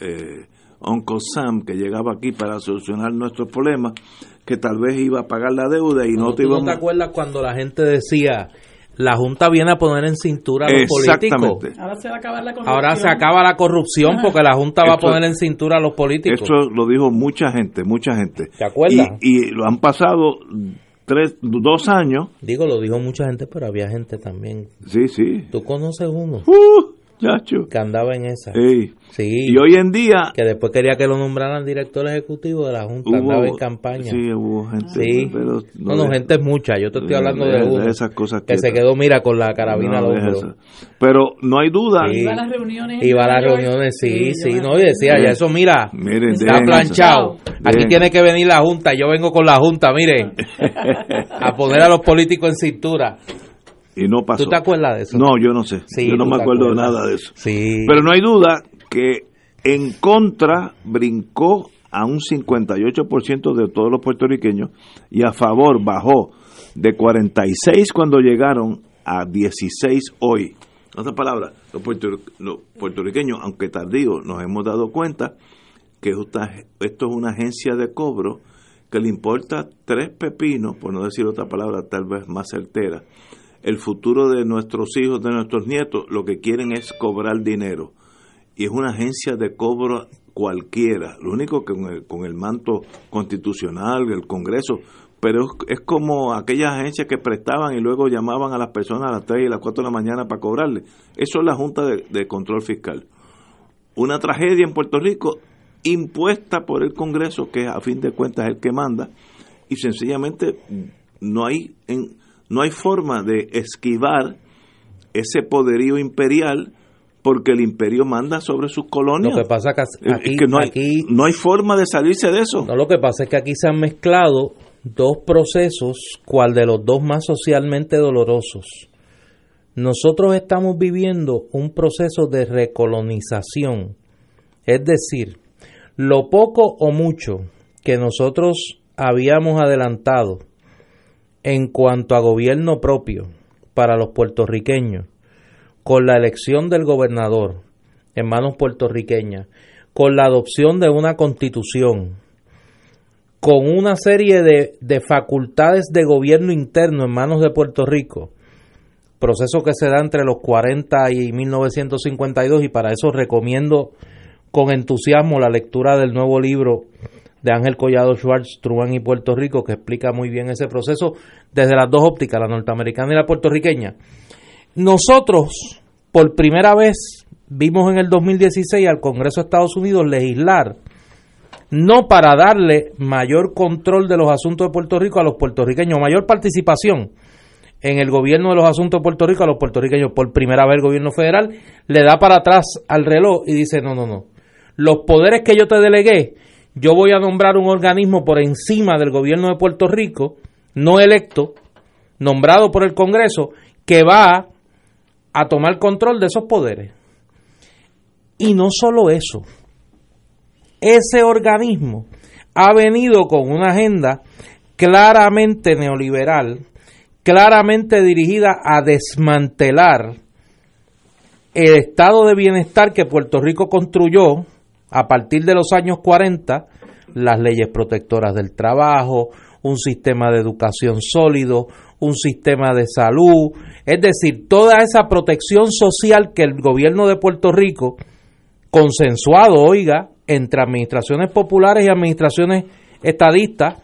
eh, Uncle Sam que llegaba aquí para solucionar nuestros problemas, que tal vez iba a pagar la deuda y no, te íbamos... ¿No te acuerdas cuando la gente decía la Junta viene a poner en cintura a los políticos. Ahora se, va a acabar la corrupción. Ahora se acaba la corrupción porque la Junta va a poner en cintura a los políticos. Eso lo dijo mucha gente, mucha gente. ¿Te acuerdas? Y, y lo han pasado tres, dos años. Digo, lo dijo mucha gente, pero había gente también. Sí, sí. ¿Tú conoces uno? Uh, Chacho. Que andaba en esa. Sí. Sí. Y hoy en día. Que después quería que lo nombraran director ejecutivo de la Junta. andaba en campaña. Sí, hubo gente. Sí. Pero no, no, gente es mucha. Yo te estoy hablando de. De esas cosas que, se quedó, mira, con la carabina al hombro. Pero no hay duda. Sí. Iba a las reuniones. Iba a las reuniones, sí, sí. No, y decía, ya eso, mira. Miren, está planchado. Aquí tiene que venir la Junta. Yo vengo con la Junta, miren. (laughs) a poner a los políticos en cintura. Y no pasó. ¿Tú te acuerdas de eso? No, yo no sé. Sí, yo no me acuerdo de nada de eso. Sí. Pero no hay duda que en contra brincó a un 58% de todos los puertorriqueños y a favor bajó de 46 cuando llegaron a 16 hoy. En otras palabras, los, puertor- los puertorriqueños, aunque tardío, nos hemos dado cuenta que esta- esto es una agencia de cobro que le importa tres pepinos, por no decir otra palabra tal vez más certera, el futuro de nuestros hijos, de nuestros nietos, lo que quieren es cobrar dinero. Y es una agencia de cobro cualquiera, lo único que con el, manto constitucional, el Congreso, pero es, es como aquellas agencias que prestaban y luego llamaban a las personas a las 3 y las 4 de la mañana para cobrarle. Eso es la Junta de, de Control Fiscal. Una tragedia en Puerto Rico impuesta por el Congreso, que a fin de cuentas es el que manda, y sencillamente no hay, en, no hay forma de esquivar ese poderío imperial porque el imperio manda sobre sus colonias. Lo que pasa que Es- aquí, es que no hay, aquí no hay forma de salirse de eso. No, lo que pasa es que aquí se han mezclado dos procesos, cual de los dos más socialmente dolorosos. Nosotros estamos viviendo un proceso de recolonización, es decir, lo poco o mucho que nosotros habíamos adelantado en cuanto a gobierno propio para los puertorriqueños, con la elección del gobernador en manos puertorriqueñas, con la adopción de una constitución, con una serie de, de facultades de gobierno interno en manos de Puerto Rico, proceso que se da entre los 40 y 1952 y para eso recomiendo con entusiasmo la lectura del nuevo libro de Ángel Collado Schwartz, Truman y Puerto Rico, que explica muy bien ese proceso desde las dos ópticas, la norteamericana y la puertorriqueña. Nosotros, por primera vez, vimos en el 2016 al Congreso de Estados Unidos legislar no para darle mayor control de los asuntos de Puerto Rico a los puertorriqueños, mayor participación en el gobierno de los asuntos de Puerto Rico a los puertorriqueños, por primera vez el gobierno federal le da para atrás al reloj y dice, no, no, no, los poderes que yo te delegué, yo voy a nombrar un organismo por encima del gobierno de Puerto Rico, no electo, nombrado por el Congreso, que va a tomar control de esos poderes. Y no solo eso, ese organismo ha venido con una agenda claramente neoliberal, claramente dirigida a desmantelar el estado de bienestar que Puerto Rico construyó a partir de los años 40, las leyes protectoras del trabajo, un sistema de educación sólido, un sistema de salud, es decir, toda esa protección social que el gobierno de Puerto Rico, consensuado, oiga, entre administraciones populares y administraciones estadistas,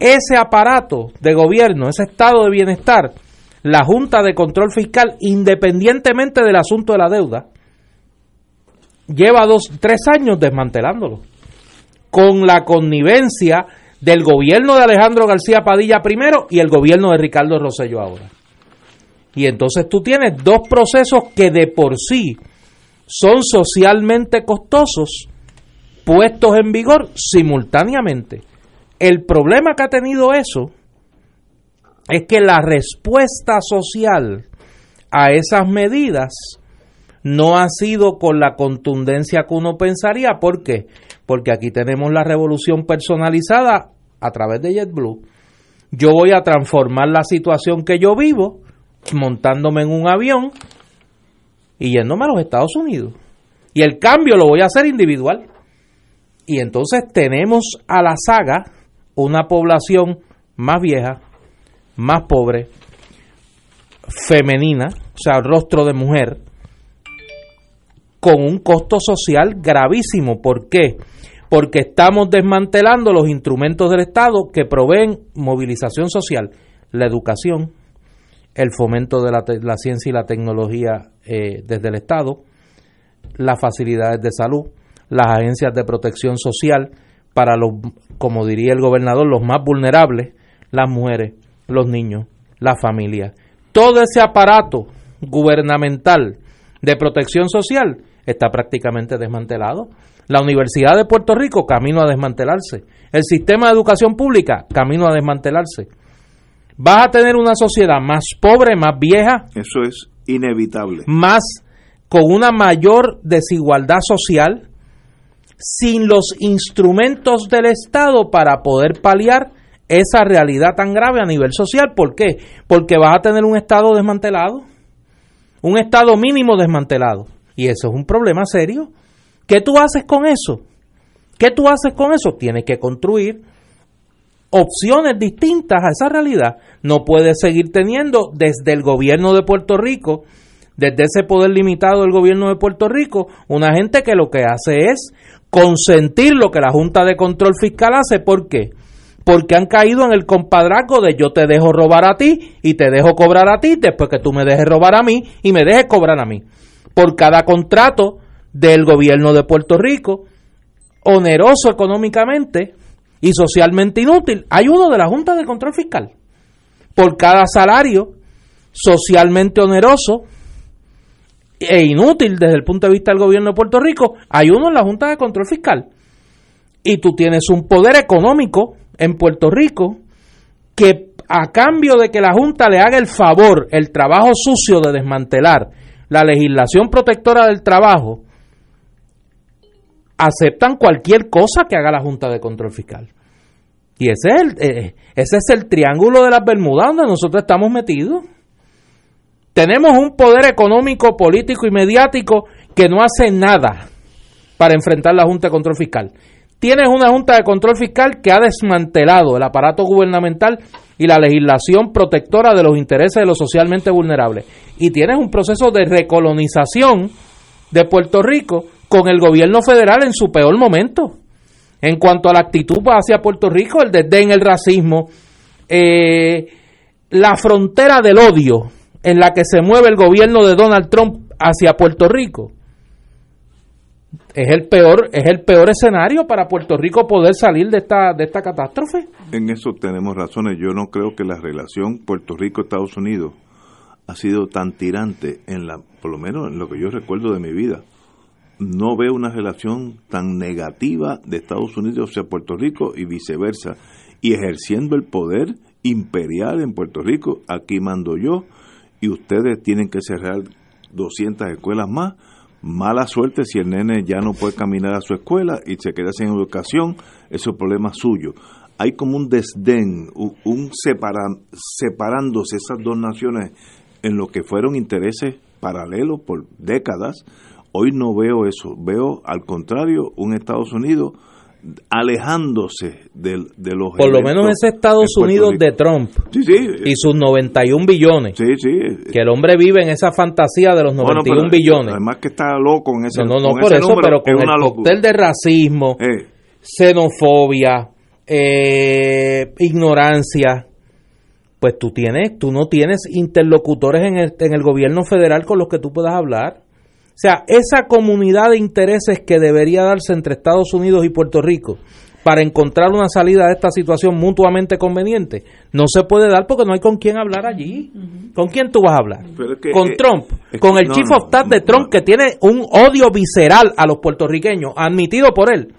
ese aparato de gobierno, ese estado de bienestar, la Junta de Control Fiscal, independientemente del asunto de la deuda, lleva dos, tres años desmantelándolo, con la connivencia del gobierno de Alejandro García Padilla primero y el gobierno de Ricardo Rosello ahora. Y entonces tú tienes dos procesos que de por sí son socialmente costosos puestos en vigor simultáneamente. El problema que ha tenido eso es que la respuesta social a esas medidas no ha sido con la contundencia que uno pensaría. ¿Por qué? Porque aquí tenemos la revolución personalizada a través de JetBlue. Yo voy a transformar la situación que yo vivo montándome en un avión y yéndome a los Estados Unidos. Y el cambio lo voy a hacer individual. Y entonces tenemos a la saga una población más vieja, más pobre, femenina, o sea, rostro de mujer, con un costo social gravísimo. ¿Por qué? Porque estamos desmantelando los instrumentos del Estado que proveen movilización social, la educación, el fomento de la, ciencia y la tecnología eh, desde el Estado, las facilidades de salud, las agencias de protección social para los, como diría el gobernador, los más vulnerables, las mujeres, los niños, las familias. Todo ese aparato gubernamental de protección social está prácticamente desmantelado. La Universidad de Puerto Rico camino a desmantelarse. El sistema de educación pública camino a desmantelarse. Vas a tener una sociedad más pobre, más vieja. Eso es inevitable. Más con una mayor desigualdad social, sin los instrumentos del Estado para poder paliar esa realidad tan grave a nivel social. ¿Por qué? Porque vas a tener un Estado desmantelado, un Estado mínimo desmantelado. Y eso es un problema serio. ¿Qué tú haces con eso? ¿Qué tú haces con eso? Tienes que construir opciones distintas a esa realidad. No puedes seguir teniendo desde el gobierno de Puerto Rico, desde ese poder limitado del gobierno de Puerto Rico, una gente que lo que hace es consentir lo que la Junta de Control Fiscal hace. ¿Por qué? Porque han caído en el compadrazgo de yo te dejo robar a ti y te dejo cobrar a ti después que tú me dejes robar a mí y me dejes cobrar a mí por cada contrato del gobierno de Puerto Rico, oneroso económicamente y socialmente inútil. Hay uno de la Junta de Control Fiscal. Por cada salario socialmente oneroso e inútil desde el punto de vista del gobierno de Puerto Rico, hay uno en la Junta de Control Fiscal. Y tú tienes un poder económico en Puerto Rico que a cambio de que la Junta le haga el favor, el trabajo sucio de desmantelar la legislación protectora del trabajo, aceptan cualquier cosa que haga la Junta de Control Fiscal. Y ese es el, eh, ese es el triángulo de las Bermudas donde nosotros estamos metidos. Tenemos un poder económico, político y mediático que no hace nada para enfrentar la Junta de Control Fiscal. Tienes una Junta de Control Fiscal que ha desmantelado el aparato gubernamental y la legislación protectora de los intereses de los socialmente vulnerables. Y tienes un proceso de recolonización de Puerto Rico con el gobierno federal en su peor momento. En cuanto a la actitud hacia Puerto Rico, el desdén, el racismo, eh, la frontera del odio en la que se mueve el gobierno de Donald Trump hacia Puerto Rico, es el peor es el peor escenario para Puerto Rico poder salir de esta de esta catástrofe. En eso tenemos razones. Yo no creo que la relación Puerto Rico Estados Unidos ha sido tan tirante en la por lo menos en lo que yo recuerdo de mi vida. No veo una relación tan negativa de Estados Unidos hacia Puerto Rico y viceversa. Y ejerciendo el poder imperial en Puerto Rico, aquí mando yo y ustedes tienen que cerrar 200 escuelas más Mala suerte si el nene ya no puede caminar a su escuela y se queda sin educación, es problema suyo. Hay como un desdén, un separándose esas dos naciones en lo que fueron intereses paralelos por décadas. Hoy no veo eso, veo al contrario un Estados Unidos alejándose de, de los... Por lo menos ese Estados Unidos de Trump y sus 91 billones. Que el hombre vive en esa fantasía de los 91 billones. Además que está loco en ese No, no, por eso, pero con el cóctel de racismo, eh. xenofobia, eh, ignorancia, pues tú tienes, tú no tienes interlocutores en el, en el gobierno federal con los que tú puedas hablar. O sea, esa comunidad de intereses que debería darse entre Estados Unidos y Puerto Rico para encontrar una salida de esta situación mutuamente conveniente, no se puede dar porque no hay con quién hablar allí. ¿Con quién tú vas a hablar? con eh, Trump, con el chief of staff de Trump que tiene un odio visceral a los puertorriqueños, admitido por él.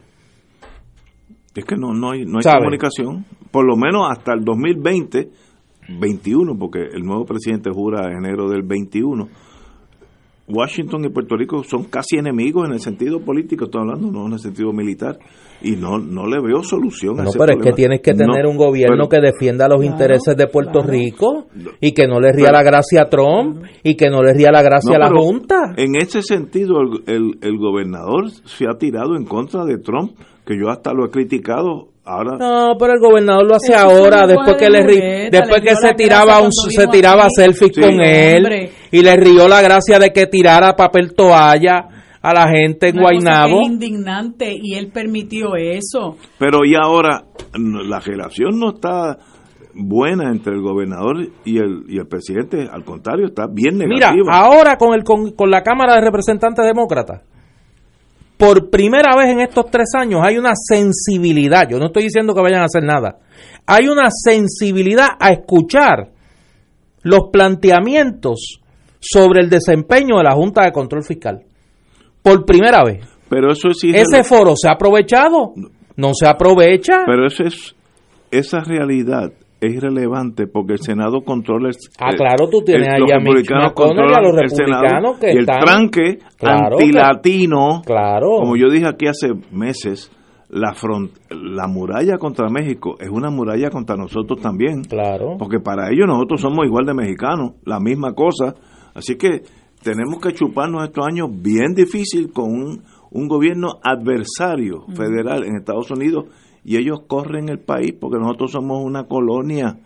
Es que no, no hay, no hay comunicación, por lo menos hasta el 2020, 21, porque el nuevo presidente jura en enero del 21 Washington y Puerto Rico son casi enemigos en el sentido político, estoy hablando, no en el sentido militar, y no, no le veo solución a ese pero es que tienes que tener un gobierno que defienda los intereses de Puerto Rico y que no le ría la gracia a Trump y que no le ría la gracia a la Junta. En ese sentido, el, el, el gobernador se ha tirado en contra de Trump, que yo hasta lo he criticado no, pero el gobernador lo hace ahora, después que le después que se tiraba un, se tiraba selfie con él y le rió la gracia de que tirara papel toalla a la gente en Guaynabo. Es indignante y él permitió eso. Pero y ahora la relación no está buena entre el gobernador y el, y el presidente, al contrario, está bien negativa. Mira, ahora con el con, con la Cámara de Representantes Demócratas por primera vez en estos tres años hay una sensibilidad, yo no estoy diciendo que vayan a hacer nada, hay una sensibilidad a escuchar los planteamientos sobre el desempeño de la Junta de Control Fiscal. Por primera vez. Pero eso Ese foro se ha aprovechado, no se aprovecha. Pero eso es esa realidad es irrelevante porque el Senado controla el, Ah, claro, tú tienes ahí a Mitch McConnell y a los republicanos que y el tranque antilatino, claro. como yo dije aquí hace meses, la front, la muralla contra México es una muralla contra nosotros también. Claro. Porque para ellos nosotros somos igual de mexicanos, la misma cosa. Así que tenemos que chuparnos estos años bien difícil con un, un gobierno adversario federal en Estados Unidos y ellos corren el país porque nosotros somos una colonia.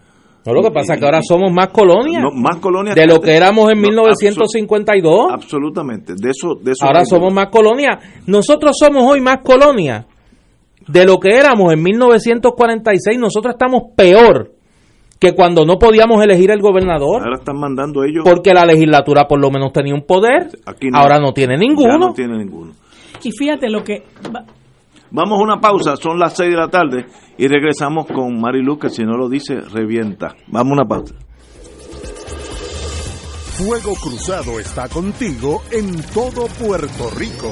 No, lo que pasa es que ahora somos más colonias. más colonias. De lo que éramos en 1952. absolutamente. De eso, de eso ahora somos más colonias. Nosotros somos hoy más colonias de lo que éramos en 1946. Nosotros estamos peor que cuando no podíamos elegir el gobernador. Ahora están mandando ellos. Porque la legislatura por lo menos tenía un poder. ahora no tiene ninguno. no tiene ninguno. Y fíjate lo que Vamos a una pausa, son las 6 de la tarde y regresamos con Marilu, que si no lo dice, revienta. Vamos a una pausa. Fuego Cruzado está contigo en todo Puerto Rico.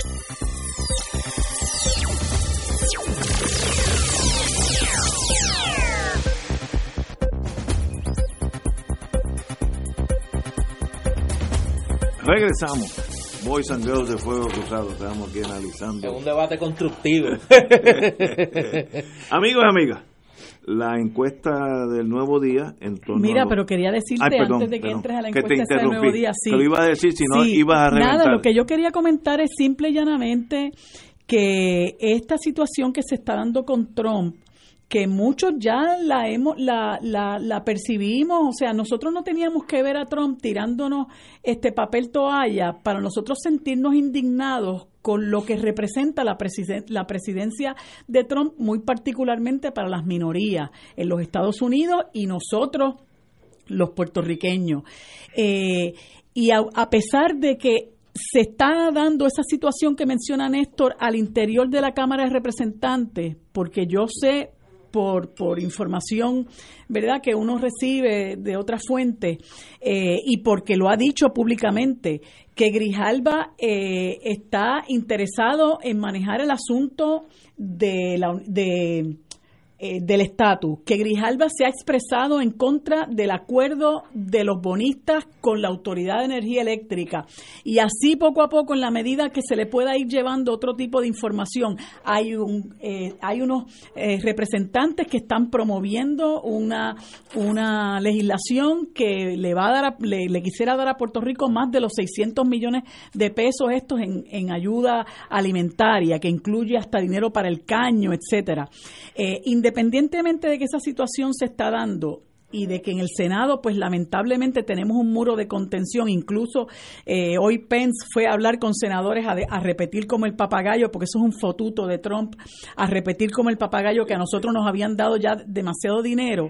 Regresamos. Boys and Girls de Fuego Cruzado. Estamos aquí analizando. Es un debate constructivo. (laughs) Amigos y amigas, la encuesta del nuevo día en torno Mira, a lo- pero quería decirte Ay, perdón, antes de que perdón, entres a la encuesta del nuevo interrumpí. día, sí. Te lo iba a decir, si no Sí, ibas a reventar. Nada, lo que yo quería comentar es simple y llanamente que esta situación que se está dando con Trump que muchos ya la hemos la, la, la percibimos, o sea, nosotros no teníamos que ver a Trump tirándonos este papel toalla para nosotros sentirnos indignados con lo que representa la, presiden- la presidencia de Trump, muy particularmente para las minorías en los Estados Unidos y nosotros los puertorriqueños. Eh, y a, a pesar de que se está dando esa situación que menciona Néstor al interior de la Cámara de Representantes, porque yo sé por, por información, ¿verdad?, que uno recibe de otras fuentes eh, y porque lo ha dicho públicamente, que Grijalba eh, está interesado en manejar el asunto de la, de, eh, del estatus, que Grijalba se ha expresado en contra del acuerdo de los bonistas con la Autoridad de Energía Eléctrica. Y así poco a poco, en la medida que se le pueda ir llevando otro tipo de información, hay, un, eh, hay unos eh, representantes que están promoviendo una, una legislación que le va a dar a- le, le quisiera dar a Puerto Rico más de los 600 millones de pesos estos en, en ayuda alimentaria, que incluye hasta dinero para el caño, etcétera. Independientemente de que esa situación se está dando y de que en el Senado, pues lamentablemente tenemos un muro de contención. Incluso eh, hoy Pence fue a hablar con senadores a, a repetir como el papagayo, porque eso es un fotuto de Trump, a repetir como el papagayo que a nosotros nos habían dado ya demasiado dinero.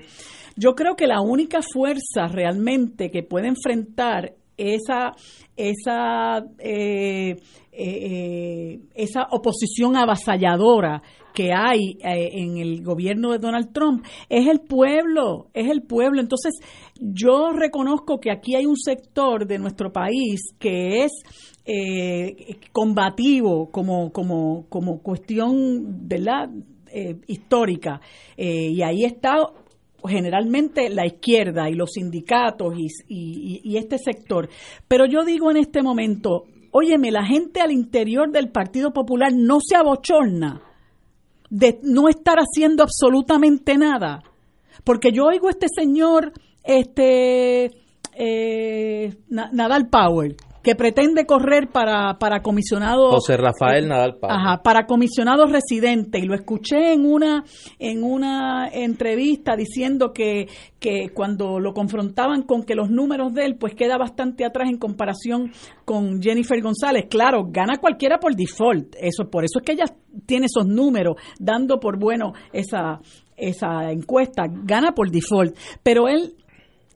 Yo creo que la única fuerza realmente que puede enfrentar esa esa eh, eh, esa oposición avasalladora que hay eh, en el gobierno de Donald Trump es el pueblo, es el pueblo. Entonces, yo reconozco que aquí hay un sector de nuestro país que es eh, combativo como, como, como cuestión, ¿verdad? Eh, histórica. Y ahí está generalmente la izquierda y los sindicatos y, y- y este sector. Pero yo digo en este momento, óyeme, la gente al interior del Partido Popular no se abochorna de no estar haciendo absolutamente nada. Porque yo oigo a este señor, este eh, Na- Nadal Power, que pretende correr para, para comisionado José Rafael Nadal Paz. Ajá, para comisionado residente y lo escuché en una en una entrevista diciendo que que cuando lo confrontaban con que los números de él pues queda bastante atrás en comparación con Jennifer González. Claro, gana cualquiera por default. Eso por eso es que ella tiene esos números dando por bueno esa esa encuesta, gana por default, pero él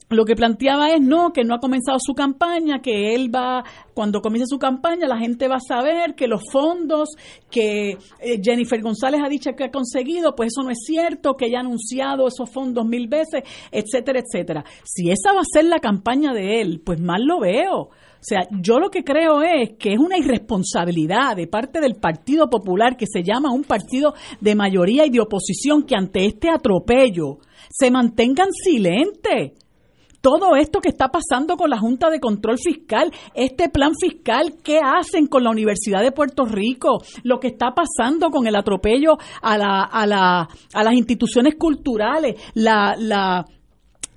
lo que planteaba es no, que no ha comenzado su campaña, que él va, cuando comience su campaña, la gente va a saber que los fondos que eh, Jennifer González ha dicho que ha conseguido, pues eso no es cierto, que ella ha anunciado esos fondos mil veces, etcétera, etcétera. Si esa va a ser la campaña de él, pues mal lo veo. O sea, yo lo que creo es que es una irresponsabilidad de parte del Partido Popular, que se llama un partido de mayoría y de oposición, que ante este atropello se mantengan silentes todo esto que está pasando con la Junta de Control Fiscal, este plan fiscal, ¿qué hacen con la Universidad de Puerto Rico? Lo que está pasando con el atropello a, la, a, la, a las instituciones culturales, la, la,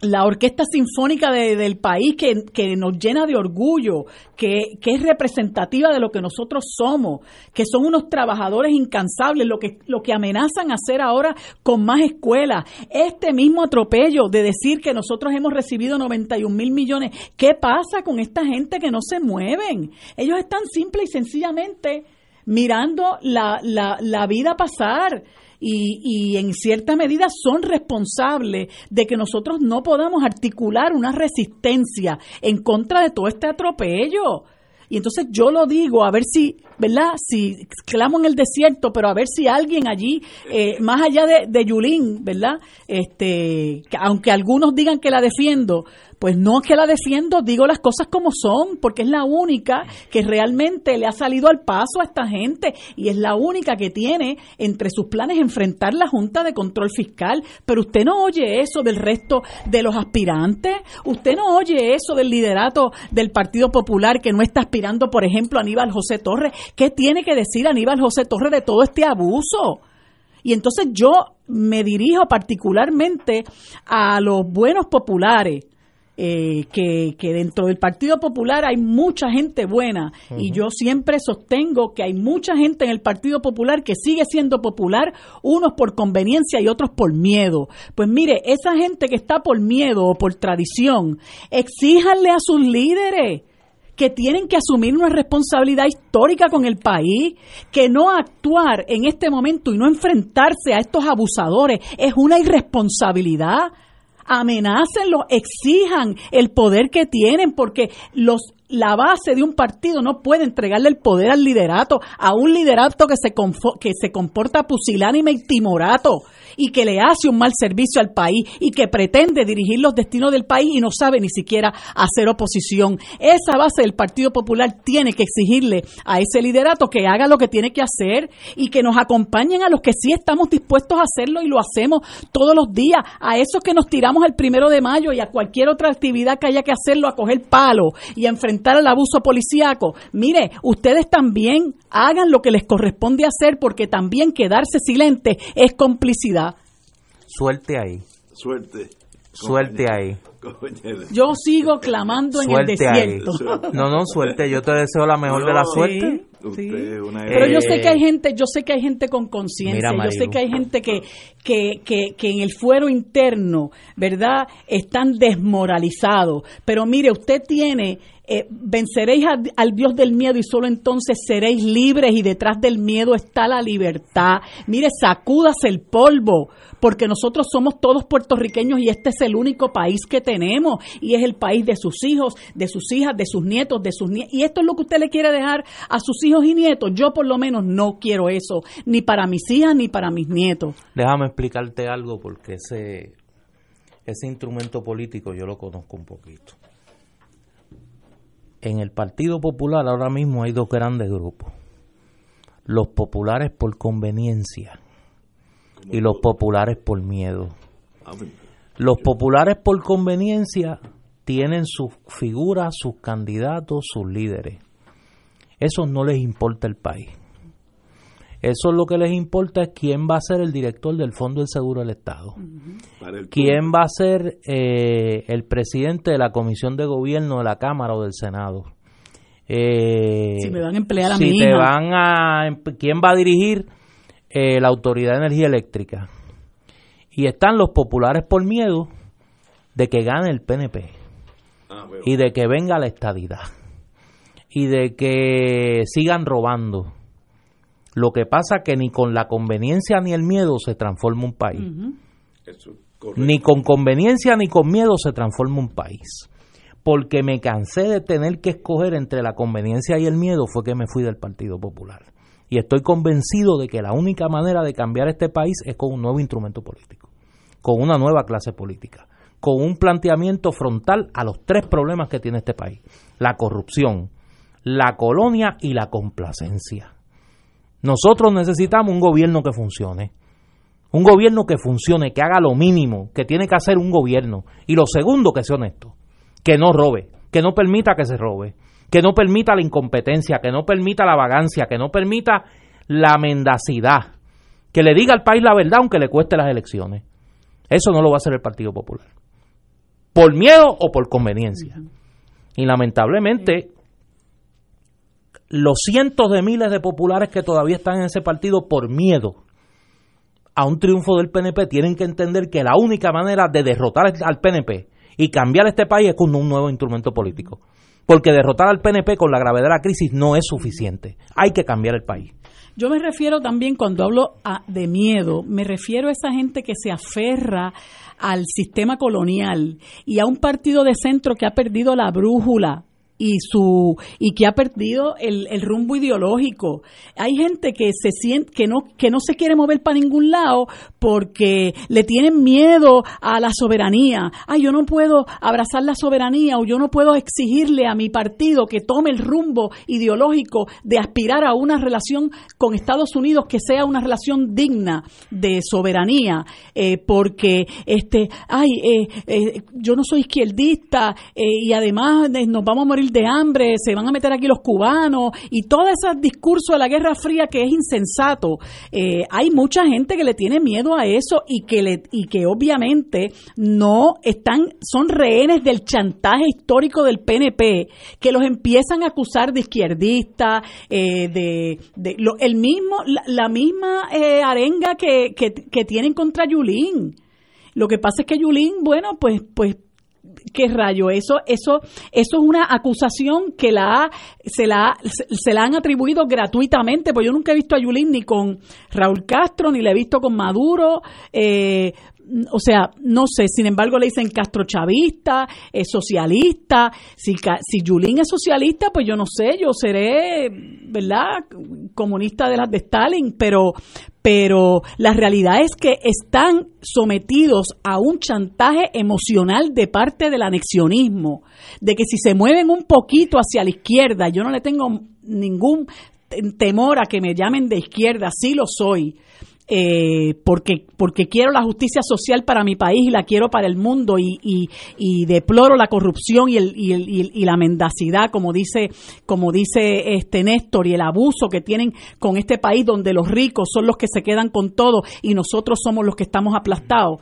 la orquesta sinfónica de- del país que, que nos llena de orgullo, que, que es representativa de lo que nosotros somos, que son unos trabajadores incansables, lo que, lo que amenazan hacer ahora con más escuelas. Este mismo atropello de decir que nosotros hemos recibido 91 mil millones, ¿qué pasa con esta gente que no se mueven? Ellos están simple y sencillamente mirando la, la, la vida pasar. Y, y, en cierta medida son responsables de que nosotros no podamos articular una resistencia en contra de todo este atropello. Y entonces yo lo digo, a ver si, ¿verdad? Si clamo en el desierto, pero a ver si alguien allí, eh, más allá de, de Yulín, ¿verdad? Este, aunque algunos digan que la defiendo, pues no es que la defiendo, digo las cosas como son, porque es la única que realmente le ha salido al paso a esta gente y es la única que tiene entre sus planes enfrentar la Junta de Control Fiscal. Pero usted no oye eso del resto de los aspirantes, usted no oye eso del liderato del Partido Popular que no está aspirando, por ejemplo, a Aníbal José Torres. ¿Qué tiene que decir Aníbal José Torres de todo este abuso? Y entonces yo me dirijo particularmente a los buenos populares, eh, que, que, dentro del Partido Popular hay mucha gente buena y yo siempre sostengo que hay mucha gente en el Partido Popular que sigue siendo popular, unos por conveniencia y otros por miedo. Pues mire, esa gente que está por miedo o por tradición, exíjanle a sus líderes que tienen que asumir una responsabilidad histórica con el país, que no actuar en este momento y no enfrentarse a estos abusadores es una irresponsabilidad. Amenácenlo, exijan el poder que tienen, porque los la base de un partido no puede entregarle el poder al liderato, a un liderato que se, que se comporta pusilánime y timorato y que le hace un mal servicio al país y que pretende dirigir los destinos del país y no sabe ni siquiera hacer oposición. Esa base del Partido Popular tiene que exigirle a ese liderato que haga lo que tiene que hacer y que nos acompañen a los que sí estamos dispuestos a hacerlo y lo hacemos todos los días, a esos que nos tiramos el primero de mayo y a cualquier otra actividad que haya que hacerlo, a coger palo y a enfrentar al abuso policíaco. Mire, ustedes también hagan lo que les corresponde hacer porque también quedarse silente es complicidad. Suerte ahí. Suerte. Suerte ahí. Yo sigo clamando en el desierto. No, no, suerte. Yo te deseo la mejor de la suerte. Pero yo sé que hay gente, yo sé que hay gente con conciencia, yo sé que hay gente que, que, que, que en el fuero interno, ¿verdad? Están desmoralizados. Pero mire, usted tiene eh, venceréis al Dios del miedo y solo entonces seréis libres y detrás del miedo está la libertad. Mire, sacúdase el polvo, porque nosotros somos todos puertorriqueños y este es el único país que tenemos y es el país de sus hijos, de sus hijas, de sus nietos, de sus nietos. Y esto es lo que usted le quiere dejar a sus hijos y nietos. Yo por lo menos no quiero eso, ni para mis hijas ni para mis nietos. Déjame explicarte algo porque ese, ese instrumento político yo lo conozco un poquito en el Partido Popular ahora mismo hay dos grandes grupos. Los populares por conveniencia y los populares por miedo. Los populares por conveniencia tienen sus figuras, sus candidatos, sus líderes. Eso no les importa el país. Eso lo que les importa es quién va a ser el director del Fondo del Seguro del Estado. quién va a ser eh, el presidente de la Comisión de Gobierno de la Cámara o del Senado. Eh, si me van a emplear a si te van a quién va a dirigir eh, la Autoridad de Energía Eléctrica. Y están los populares por miedo de que gane el PNP ah, y de que venga la estadidad y de que sigan robando lo que pasa que ni con la conveniencia ni el miedo se transforma un país. ni con conveniencia ni con miedo se transforma un país. Porque me cansé de tener que escoger entre la conveniencia y el miedo fue que me fui del Partido Popular. Y estoy convencido de que la única manera de cambiar este país es con un nuevo instrumento político, con una nueva clase política, con un planteamiento frontal a los tres problemas que tiene este país. La corrupción, la colonia y la complacencia. Nosotros necesitamos un gobierno que funcione. Un gobierno que funcione, que haga lo mínimo que tiene que hacer un gobierno. Y lo segundo, que sea honesto. Que no robe, que no permita que se robe, que no permita la incompetencia, que no permita la vagancia, que no permita la mendacidad. Que le diga al país la verdad aunque le cueste las elecciones. Eso no lo va a hacer el Partido Popular. Por miedo o por conveniencia. Y lamentablemente los cientos de miles de populares que todavía están en ese partido por miedo a un triunfo del PNP tienen que entender que la única manera de derrotar al PNP y cambiar este país es con un nuevo instrumento político. porque derrotar al PNP con la gravedad de la crisis no es suficiente. Hay que cambiar el país. Yo me refiero también, cuando hablo de miedo, me refiero a esa gente que se aferra al sistema colonial y a un partido de centro que ha perdido la brújula y su y que ha perdido el, el, rumbo ideológico. Hay gente que se siente que no que no se quiere mover para ningún lado porque le tienen miedo a la soberanía. Ay, yo no puedo abrazar la soberanía o yo no puedo exigirle a mi partido que tome el rumbo ideológico de aspirar a una relación con Estados Unidos que sea una relación digna de soberanía, eh, porque este, ay, eh, eh, yo no soy izquierdista y además nos vamos a morir de hambre, se van a meter aquí los cubanos y todo ese discurso de la Guerra Fría que es insensato. Eh, hay mucha gente que le tiene miedo a eso y que, le, y que obviamente no están, son rehenes del chantaje histórico del PNP, que los empiezan a acusar de izquierdistas, eh, de, de lo, el mismo, la, misma eh, arenga que, que, que tienen contra Yulín. Lo que pasa es que Yulín, bueno, pues, pues qué rayo eso eso eso es una acusación que la se la se la han atribuido gratuitamente pues yo nunca he visto a Yulín ni con Raúl Castro ni la he visto con Maduro eh, o sea, no sé, sin embargo le dicen Castro chavista, es socialista, si, si Yulín es socialista, pues yo no sé, yo seré, ¿verdad?, comunista de las de Stalin, pero, pero la realidad es que están sometidos a un chantaje emocional de parte del anexionismo, de que si se mueven un poquito hacia la izquierda, yo no le tengo ningún temor a que me llamen de izquierda, sí lo soy, eh, porque, porque quiero la justicia social para mi país y la quiero para el mundo y, y, deploro la corrupción y, el, y, el, y, la mendacidad, como dice, como dice este Néstor, y el abuso que tienen con este país donde los ricos son los que se quedan con todo y nosotros somos los que estamos aplastados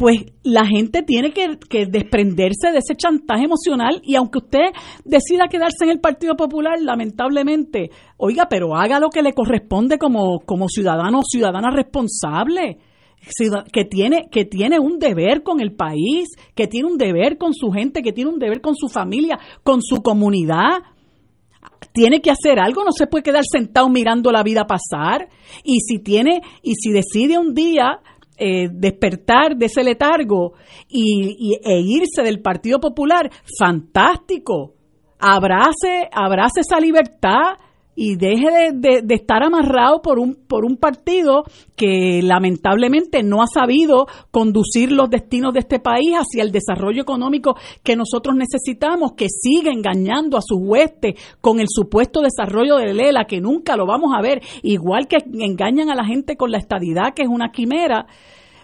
pues la gente tiene que, desprenderse de ese chantaje emocional y aunque usted decida quedarse en el Partido Popular, lamentablemente, oiga, pero haga lo que le corresponde como, ciudadano o ciudadana responsable que tiene, que tiene un deber con el país, que tiene un deber con su gente, que tiene un deber con su familia, con su comunidad. Tiene que hacer algo, no se puede quedar sentado mirando la vida pasar. Y si tiene, y si decide un día eh, despertar de ese letargo y, e irse del Partido Popular, fantástico. Abrace, abrace esa libertad y deje de, estar amarrado por un, por un partido que lamentablemente no ha sabido conducir los destinos de este país hacia el desarrollo económico que nosotros necesitamos, que sigue engañando a sus huestes con el supuesto desarrollo de Lela, que nunca lo vamos a ver, igual que engañan a la gente con la estadidad, que es una quimera.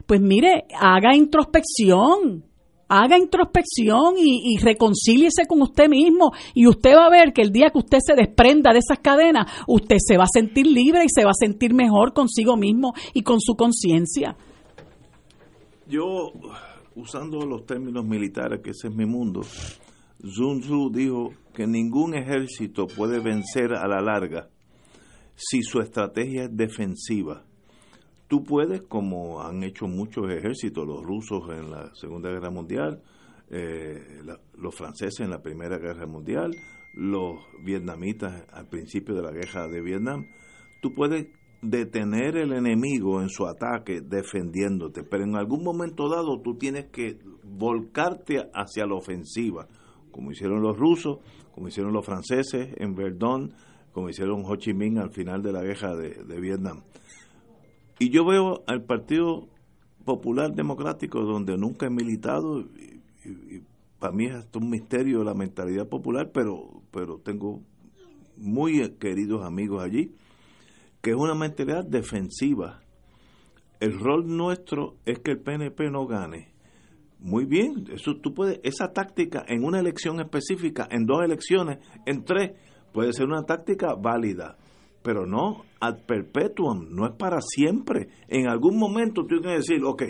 Pues mire, haga introspección, haga introspección y, reconcíliese con usted mismo y usted va a ver que el día que usted se desprenda de esas cadenas, usted se va a sentir libre y se va a sentir mejor consigo mismo y con su conciencia. Yo, usando los términos militares, que ese es mi mundo, Sun Tzu dijo que ningún ejército puede vencer a la larga si su estrategia es defensiva tú puedes, como han hecho muchos ejércitos, los rusos en la Segunda Guerra Mundial, eh, los franceses en la Primera Guerra Mundial, los vietnamitas al principio de la guerra de Vietnam, tú puedes detener el enemigo en su ataque defendiéndote, pero en algún momento dado tú tienes que volcarte hacia la ofensiva, como hicieron los rusos, como hicieron los franceses en Verdun, como hicieron Ho Chi Minh al final de la guerra de Vietnam. Y yo veo al Partido Popular Democrático, donde nunca he militado, y, para mí es un misterio la mentalidad popular, pero, pero tengo muy queridos amigos allí, que es una mentalidad defensiva. El rol nuestro es que el PNP no gane. Muy bien, eso tú puedes, esa táctica en una elección específica, en dos elecciones, en tres, puede ser una táctica válida pero no ad perpetuum, no es para siempre. En algún momento tú tienes que decir, ok,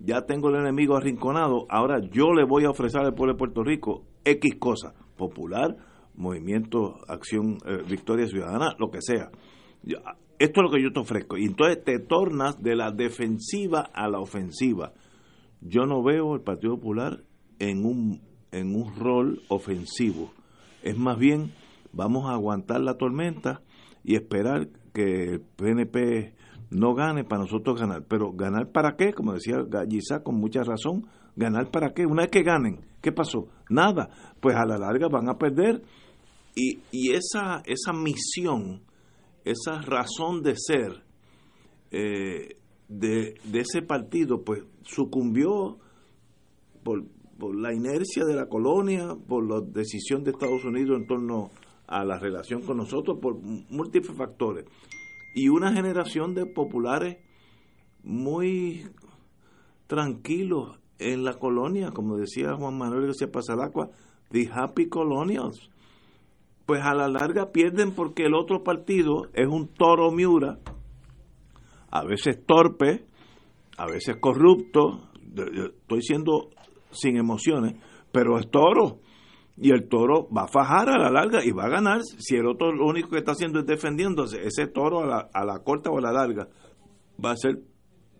ya tengo el enemigo arrinconado, ahora yo le voy a ofrecer al pueblo de Puerto Rico X cosa, popular, movimiento, acción, eh, victoria ciudadana, lo que sea. esto es lo que yo te ofrezco. Y entonces te tornas de la defensiva a la ofensiva. Yo no veo el Partido Popular en un, en un rol ofensivo Es más bien, vamos a aguantar la tormenta y esperar que el PNP no gane para nosotros ganar. Pero ganar para qué, como decía Gallizá con mucha razón, ganar para qué. Una vez que ganen, ¿qué pasó? Nada. Pues a la larga van a perder. Y, y esa, esa misión, esa razón de ser eh, de, de ese partido, pues sucumbió por, por la inercia de la colonia, por la decisión de Estados Unidos en torno a la relación con nosotros, por múltiples factores. Y una generación de populares muy tranquilos en la colonia, como decía Juan Manuel García Pasalacua, the happy colonials. Pues a la larga pierden porque el otro partido es un toro miura, a veces torpe, a veces corrupto, estoy siendo sin emociones, pero es toro. Y el toro va a fajar a la larga y va a ganar si el otro lo único que está haciendo es defendiéndose. Ese toro a la, a la corta o a la larga va a ser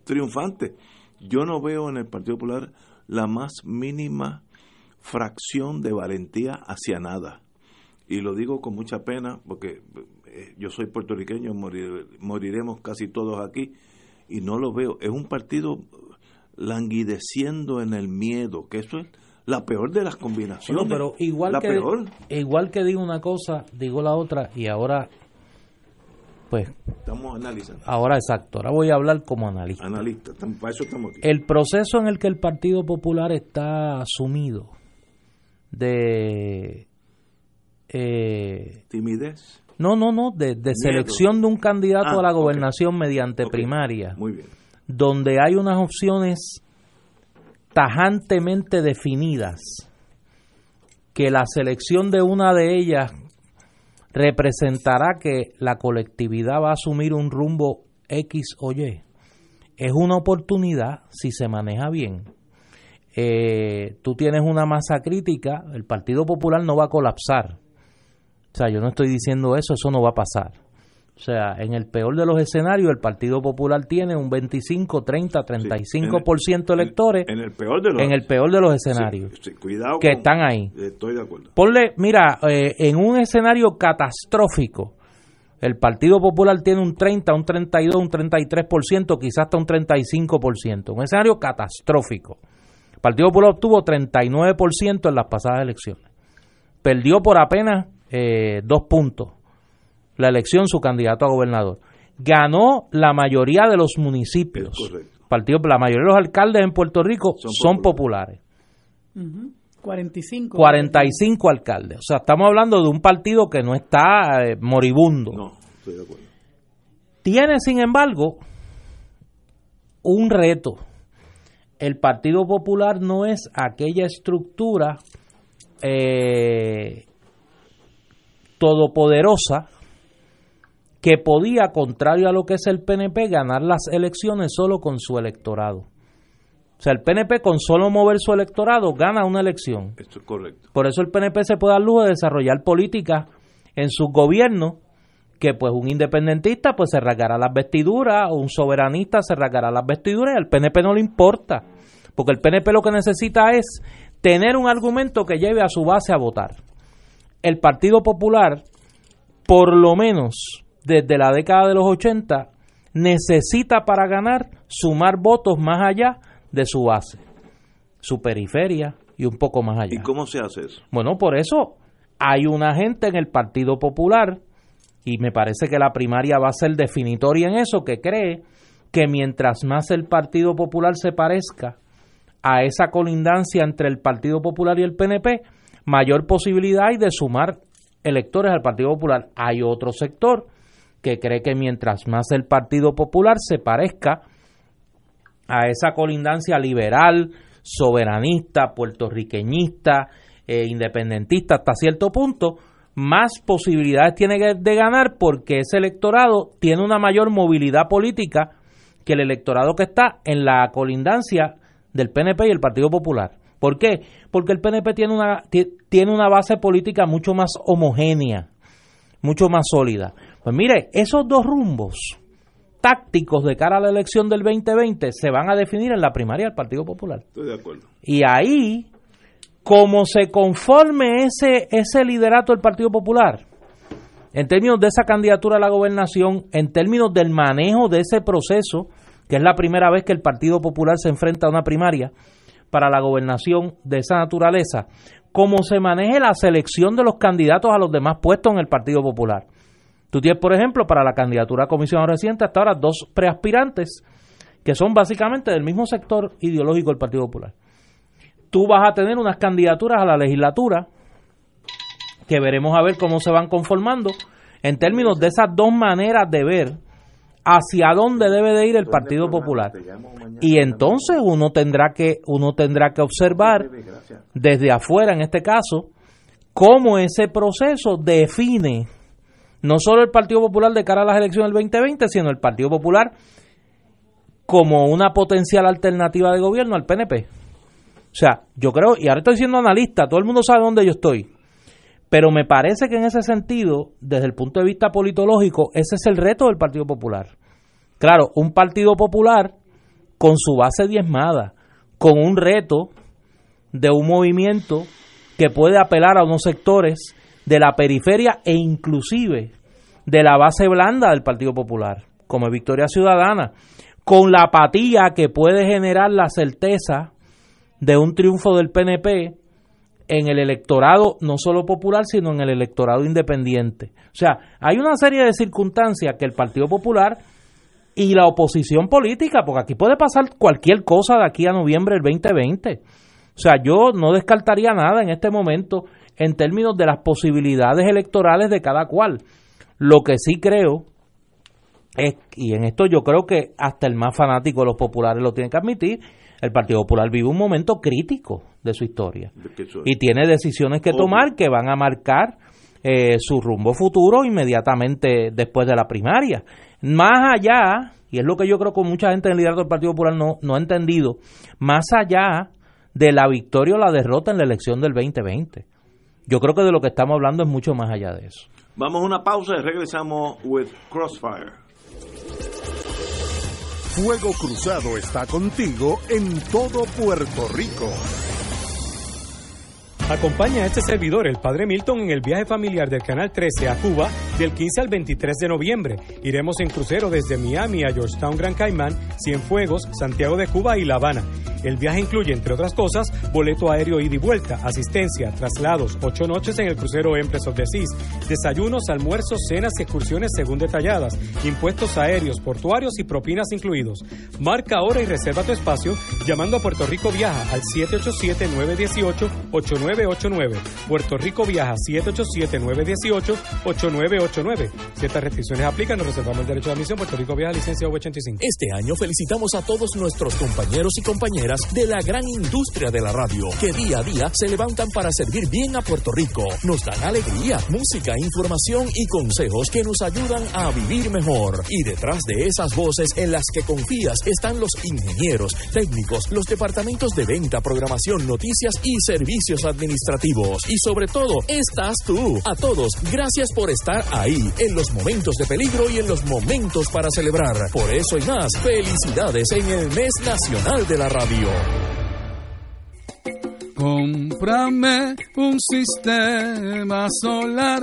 triunfante. Yo no veo en el Partido Popular la más mínima fracción de valentía hacia nada. Y lo digo con mucha pena porque eh, yo soy puertorriqueño, moriremos casi todos aquí y no lo veo. Es un partido languideciendo en el miedo, que eso es la peor de las combinaciones. No, pero igual la que peor. igual que digo una cosa, digo la otra y ahora pues estamos analizando. Ahora exacto, ahora voy a hablar como analista. Analista, para eso estamos aquí. El proceso en el que el Partido Popular está sumido de eh, timidez. No, no, no, de, de selección de un candidato Ah, a la gobernación mediante primaria, Muy bien. donde hay unas opciones tajantemente definidas, que la selección de una de ellas representará que la colectividad va a asumir un rumbo X o Y. Es una oportunidad si se maneja bien. Eh, tú tienes una masa crítica, el Partido Popular no va a colapsar. O sea, yo no estoy diciendo eso, eso no va a pasar. O sea, en el peor de los escenarios, el Partido Popular tiene un 25, 30, 35% de electores En el peor de los en el peor de los escenarios Sí, sí, cuidado que con- están ahí. Estoy de acuerdo. Ponle, mira, eh, en un escenario catastrófico, el Partido Popular tiene un 30, un 32, un 33%, quizás hasta un 35%. Un escenario catastrófico. El Partido Popular obtuvo 39% en las pasadas elecciones. Perdió por apenas eh, dos puntos la elección su candidato a gobernador. Ganó la mayoría de los municipios. Partido, la mayoría de los alcaldes en Puerto Rico son, populares. Ujú. 45. 45 alcaldes. O sea, estamos hablando de un partido que no está eh, moribundo. No, estoy de acuerdo. Tiene, sin embargo, un reto. El Partido Popular no es aquella estructura eh, todopoderosa que podía, contrario a lo que es el PNP, ganar las elecciones solo con su electorado. O sea, el PNP con solo mover su electorado gana una elección. Esto es correcto. Por eso el PNP se puede dar lujo de desarrollar políticas en sus gobiernos que pues un independentista pues se rasgará las vestiduras o un soberanista se rasgará las vestiduras y al PNP no le importa. Porque el PNP lo que necesita es tener un argumento que lleve a su base a votar. El Partido Popular, por lo menos desde la década de los 80, necesita para ganar sumar votos más allá de su base, su periferia y un poco más allá. ¿Y cómo se hace eso? Bueno, por eso hay una gente en el Partido Popular, y me parece que la primaria va a ser definitoria en eso, que cree que mientras más el Partido Popular se parezca a esa colindancia entre el Partido Popular y el PNP, mayor posibilidad hay de sumar electores al Partido Popular. Hay otro sector que cree que mientras más el Partido Popular se parezca a esa colindancia liberal, soberanista, puertorriqueñista, eh, independentista hasta cierto punto, más posibilidades tiene de ganar porque ese electorado tiene una mayor movilidad política que el electorado que está en la colindancia del PNP y el Partido Popular. ¿Por qué? Porque el PNP tiene una, ti- tiene una base política mucho más homogénea, mucho más sólida. Pues mire, esos dos rumbos tácticos de cara a la elección del 2020 se van a definir en la primaria del Partido Popular. Estoy de acuerdo. Y ahí como se conforme ese, ese liderato del Partido Popular, en términos de esa candidatura a la gobernación, en términos del manejo de ese proceso, que es la primera vez que el Partido Popular se enfrenta a una primaria para la gobernación de esa naturaleza, como se maneje la selección de los candidatos a los demás puestos en el Partido Popular. Tú tienes, por ejemplo, para la candidatura a comisionado reciente hasta ahora dos preaspirantes que son básicamente del mismo sector ideológico del Partido Popular. Tú vas a tener unas candidaturas a la legislatura que veremos a ver cómo se van conformando en términos de esas dos maneras de ver hacia dónde debe de ir el Partido Popular. Y entonces uno tendrá que uno tendrá que observar desde afuera en este caso cómo ese proceso define no solo el Partido Popular de cara a las elecciones del 2020, sino el Partido Popular como una potencial alternativa de gobierno al PNP. O sea, yo creo, y ahora estoy siendo analista, todo el mundo sabe dónde yo estoy, pero me parece que en ese sentido, desde el punto de vista politológico, ese es el reto del Partido Popular. Claro, un Partido Popular con su base diezmada, con un reto de un movimiento que puede apelar a unos sectores de la periferia e inclusive de la base blanda del Partido Popular, como Victoria Ciudadana, con la apatía que puede generar la certeza de un triunfo del PNP en el electorado no solo popular, sino en el electorado independiente. O sea, hay una serie de circunstancias que el Partido Popular y la oposición política, porque aquí puede pasar cualquier cosa de aquí a noviembre del 2020. O sea, yo no descartaría nada en este momento en términos de las posibilidades electorales de cada cual. Lo que sí creo es, y en esto yo creo que hasta el más fanático de los populares lo tiene que admitir, el Partido Popular vive un momento crítico de su historia y tiene decisiones que tomar que van a marcar eh, su rumbo futuro inmediatamente después de la primaria. Más allá, y es lo que yo creo que mucha gente en el liderato del Partido Popular no, no ha entendido, más allá de la victoria o la derrota en la elección del 2020. Yo creo que de lo que estamos hablando es mucho más allá de eso. Vamos a una pausa y regresamos with Crossfire. Fuego Cruzado está contigo en todo Puerto Rico. Acompaña a este servidor, el Padre Milton, en el viaje familiar del Canal 13 a Cuba del 15 al 23 de noviembre. Iremos en crucero desde Miami a Georgetown, Gran Caimán, Cienfuegos, Santiago de Cuba y La Habana. El viaje incluye, entre otras cosas, boleto aéreo ida y vuelta, asistencia, traslados, ocho noches en el crucero Empress of the Seas, desayunos, almuerzos, cenas y excursiones según detalladas, impuestos aéreos, portuarios y propinas incluidos. Marca ahora y reserva tu espacio llamando a Puerto Rico Viaja al 787-918-8989. Puerto Rico Viaja 787-918-8989. Si estas restricciones aplican, nos reservamos el derecho de admisión. Puerto Rico Viaja licencia 85 Este año felicitamos a todos nuestros compañeros y compañeras de la gran industria de la radio, que día a día se levantan para servir bien a Puerto Rico. Nos dan alegría, música, información y consejos que nos ayudan a vivir mejor. Y detrás de esas voces en las que confías están los ingenieros, técnicos, los departamentos de venta, programación, noticias y servicios administrativos. Y sobre todo, estás tú. A todos, gracias por estar ahí, en los momentos de peligro y en los momentos para celebrar. Por eso y más, felicidades en el mes nacional de la radio. Cómprame un sistema solar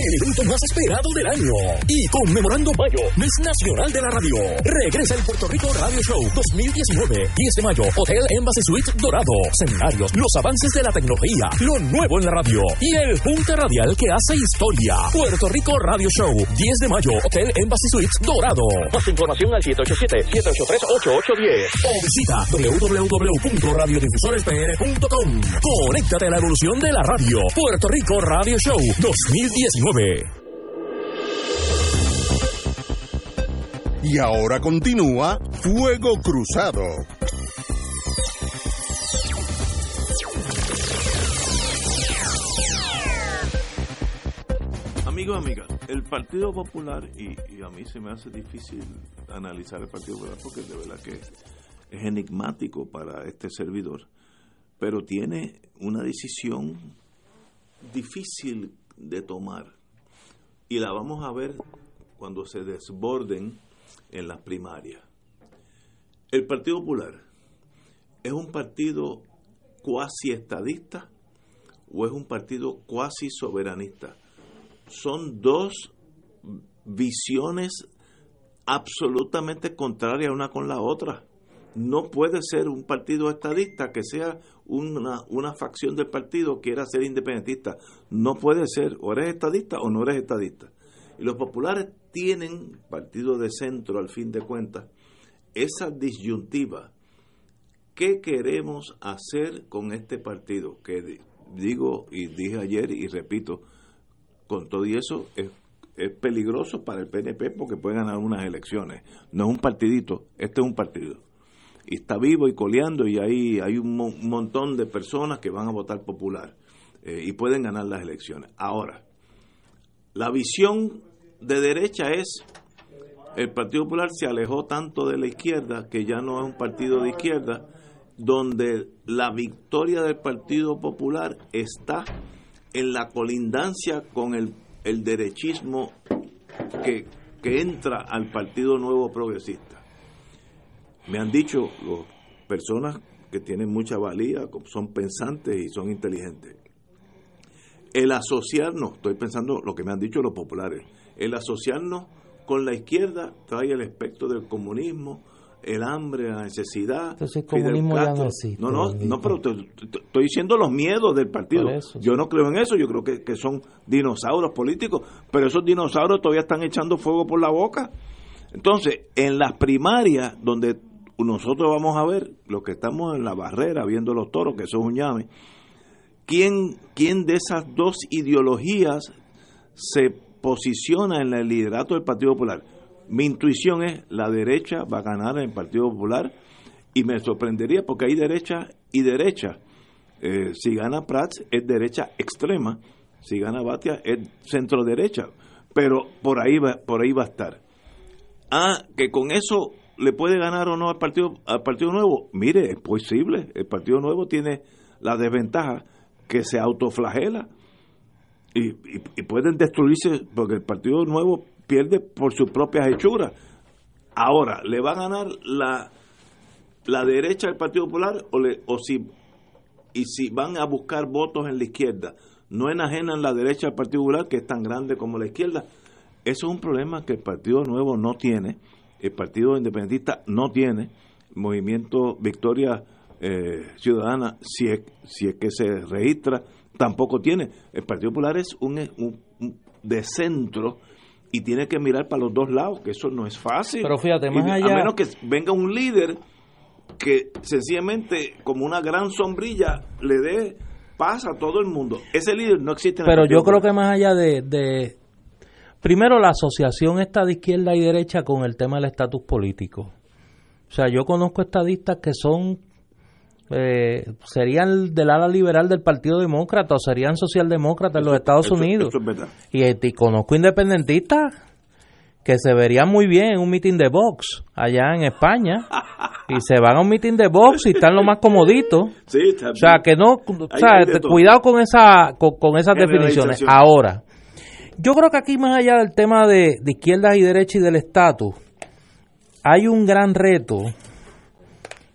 el evento más esperado del año. Y conmemorando mayo, mes nacional de la radio. Regresa el Puerto Rico Radio Show 2019, 10 de mayo, Hotel Embassy Suite Dorado. Seminarios, los avances de la tecnología, lo nuevo en la radio y el punto radial que hace historia. Puerto Rico Radio Show, 10 de mayo, Hotel Embassy Suite Dorado. Más información al 787-783-8810 o visita www.radiodifusorespr.com. Conéctate a la evolución de la radio. Puerto Rico Radio Show 2019. Y ahora continúa Fuego Cruzado. Amigos, amigas, el Partido Popular, y, y, a mí se me hace difícil analizar el Partido Popular porque de verdad que es enigmático para este servidor, pero tiene una decisión difícil de tomar y la vamos a ver cuando se desborden en las primarias. El Partido Popular es un partido cuasi estadista o es un partido cuasi soberanista. Son dos visiones absolutamente contrarias una con la otra. No puede ser un partido estadista que sea una, una facción del partido quiera ser independentista. No puede ser, o eres estadista o no eres estadista. Y los populares tienen, partido de centro al fin de cuentas, esa disyuntiva. ¿Qué queremos hacer con este partido? Que digo y dije ayer y repito, con todo y eso es, es peligroso para el PNP porque puede ganar unas elecciones. No es un partidito, este es un partido. Y está vivo y coleando y ahí hay un, montón de personas que van a votar popular eh, y pueden ganar las elecciones. Ahora, la visión de derecha es el Partido Popular se alejó tanto de la izquierda que ya no es un partido de izquierda, donde la victoria del Partido Popular está en la colindancia con el, el derechismo que, que entra al Partido Nuevo Progresista. Me han dicho los personas que tienen mucha valía, son pensantes y son inteligentes. El asociarnos, estoy pensando lo que me han dicho los populares, el asociarnos con la izquierda trae el espectro del comunismo, el hambre, la necesidad. Entonces comunismo ya no existe. No, no, no, pero estoy diciendo los miedos del partido. yo no creo en eso, yo creo que, que, son dinosaurios políticos, pero esos dinosaurios todavía están echando fuego por la boca. Entonces, en las primarias, donde nosotros vamos a ver, los que estamos en la barrera viendo los toros, que es un llame, ¿quién, quién de esas dos ideologías se posiciona en el liderato del Partido Popular. Mi intuición es la derecha va a ganar en el Partido Popular y me sorprendería porque hay derecha y derecha. Eh, si gana Prats es derecha extrema, si gana Batia es centro derecha, pero por ahí va, por ahí va a estar. Ah, que con eso le puede ganar o no al partido al Partido Nuevo. Mire, es posible. El Partido Nuevo tiene la desventaja que se autoflagela y, pueden destruirse porque el Partido Nuevo pierde por sus propias hechuras. Ahora, ¿le va a ganar la, la derecha del Partido Popular o, o si y si van a buscar votos en la izquierda? No enajenan la derecha del Partido Popular, que es tan grande como la izquierda. Eso es un problema que el Partido Nuevo no tiene, el Partido Independentista no tiene, Movimiento Victoria eh, Ciudadana, si es, si es que se registra, tampoco tiene. El Partido Popular es un, de centro y tiene que mirar para los dos lados, que eso no es fácil. Pero fíjate, más allá... A menos que venga un líder que sencillamente, como una gran sombrilla, le dé paz a todo el mundo. Ese líder no existe. En Pero yo creo que más allá de, de... Primero, la asociación está de izquierda y derecha con el tema del estatus político. O sea, yo conozco estadistas que son eh, serían del ala liberal del Partido Demócrata o serían socialdemócratas en los Estados Unidos. y, conozco independentistas que se verían muy bien en un meeting de Vox allá en España y se van a un meeting de Vox y están lo más comoditos. o sea, que no, o sea, cuidado con esa con, esas definiciones. Ahora, yo creo que aquí más allá del tema de, de izquierdas y derechas y del estatus, hay un gran reto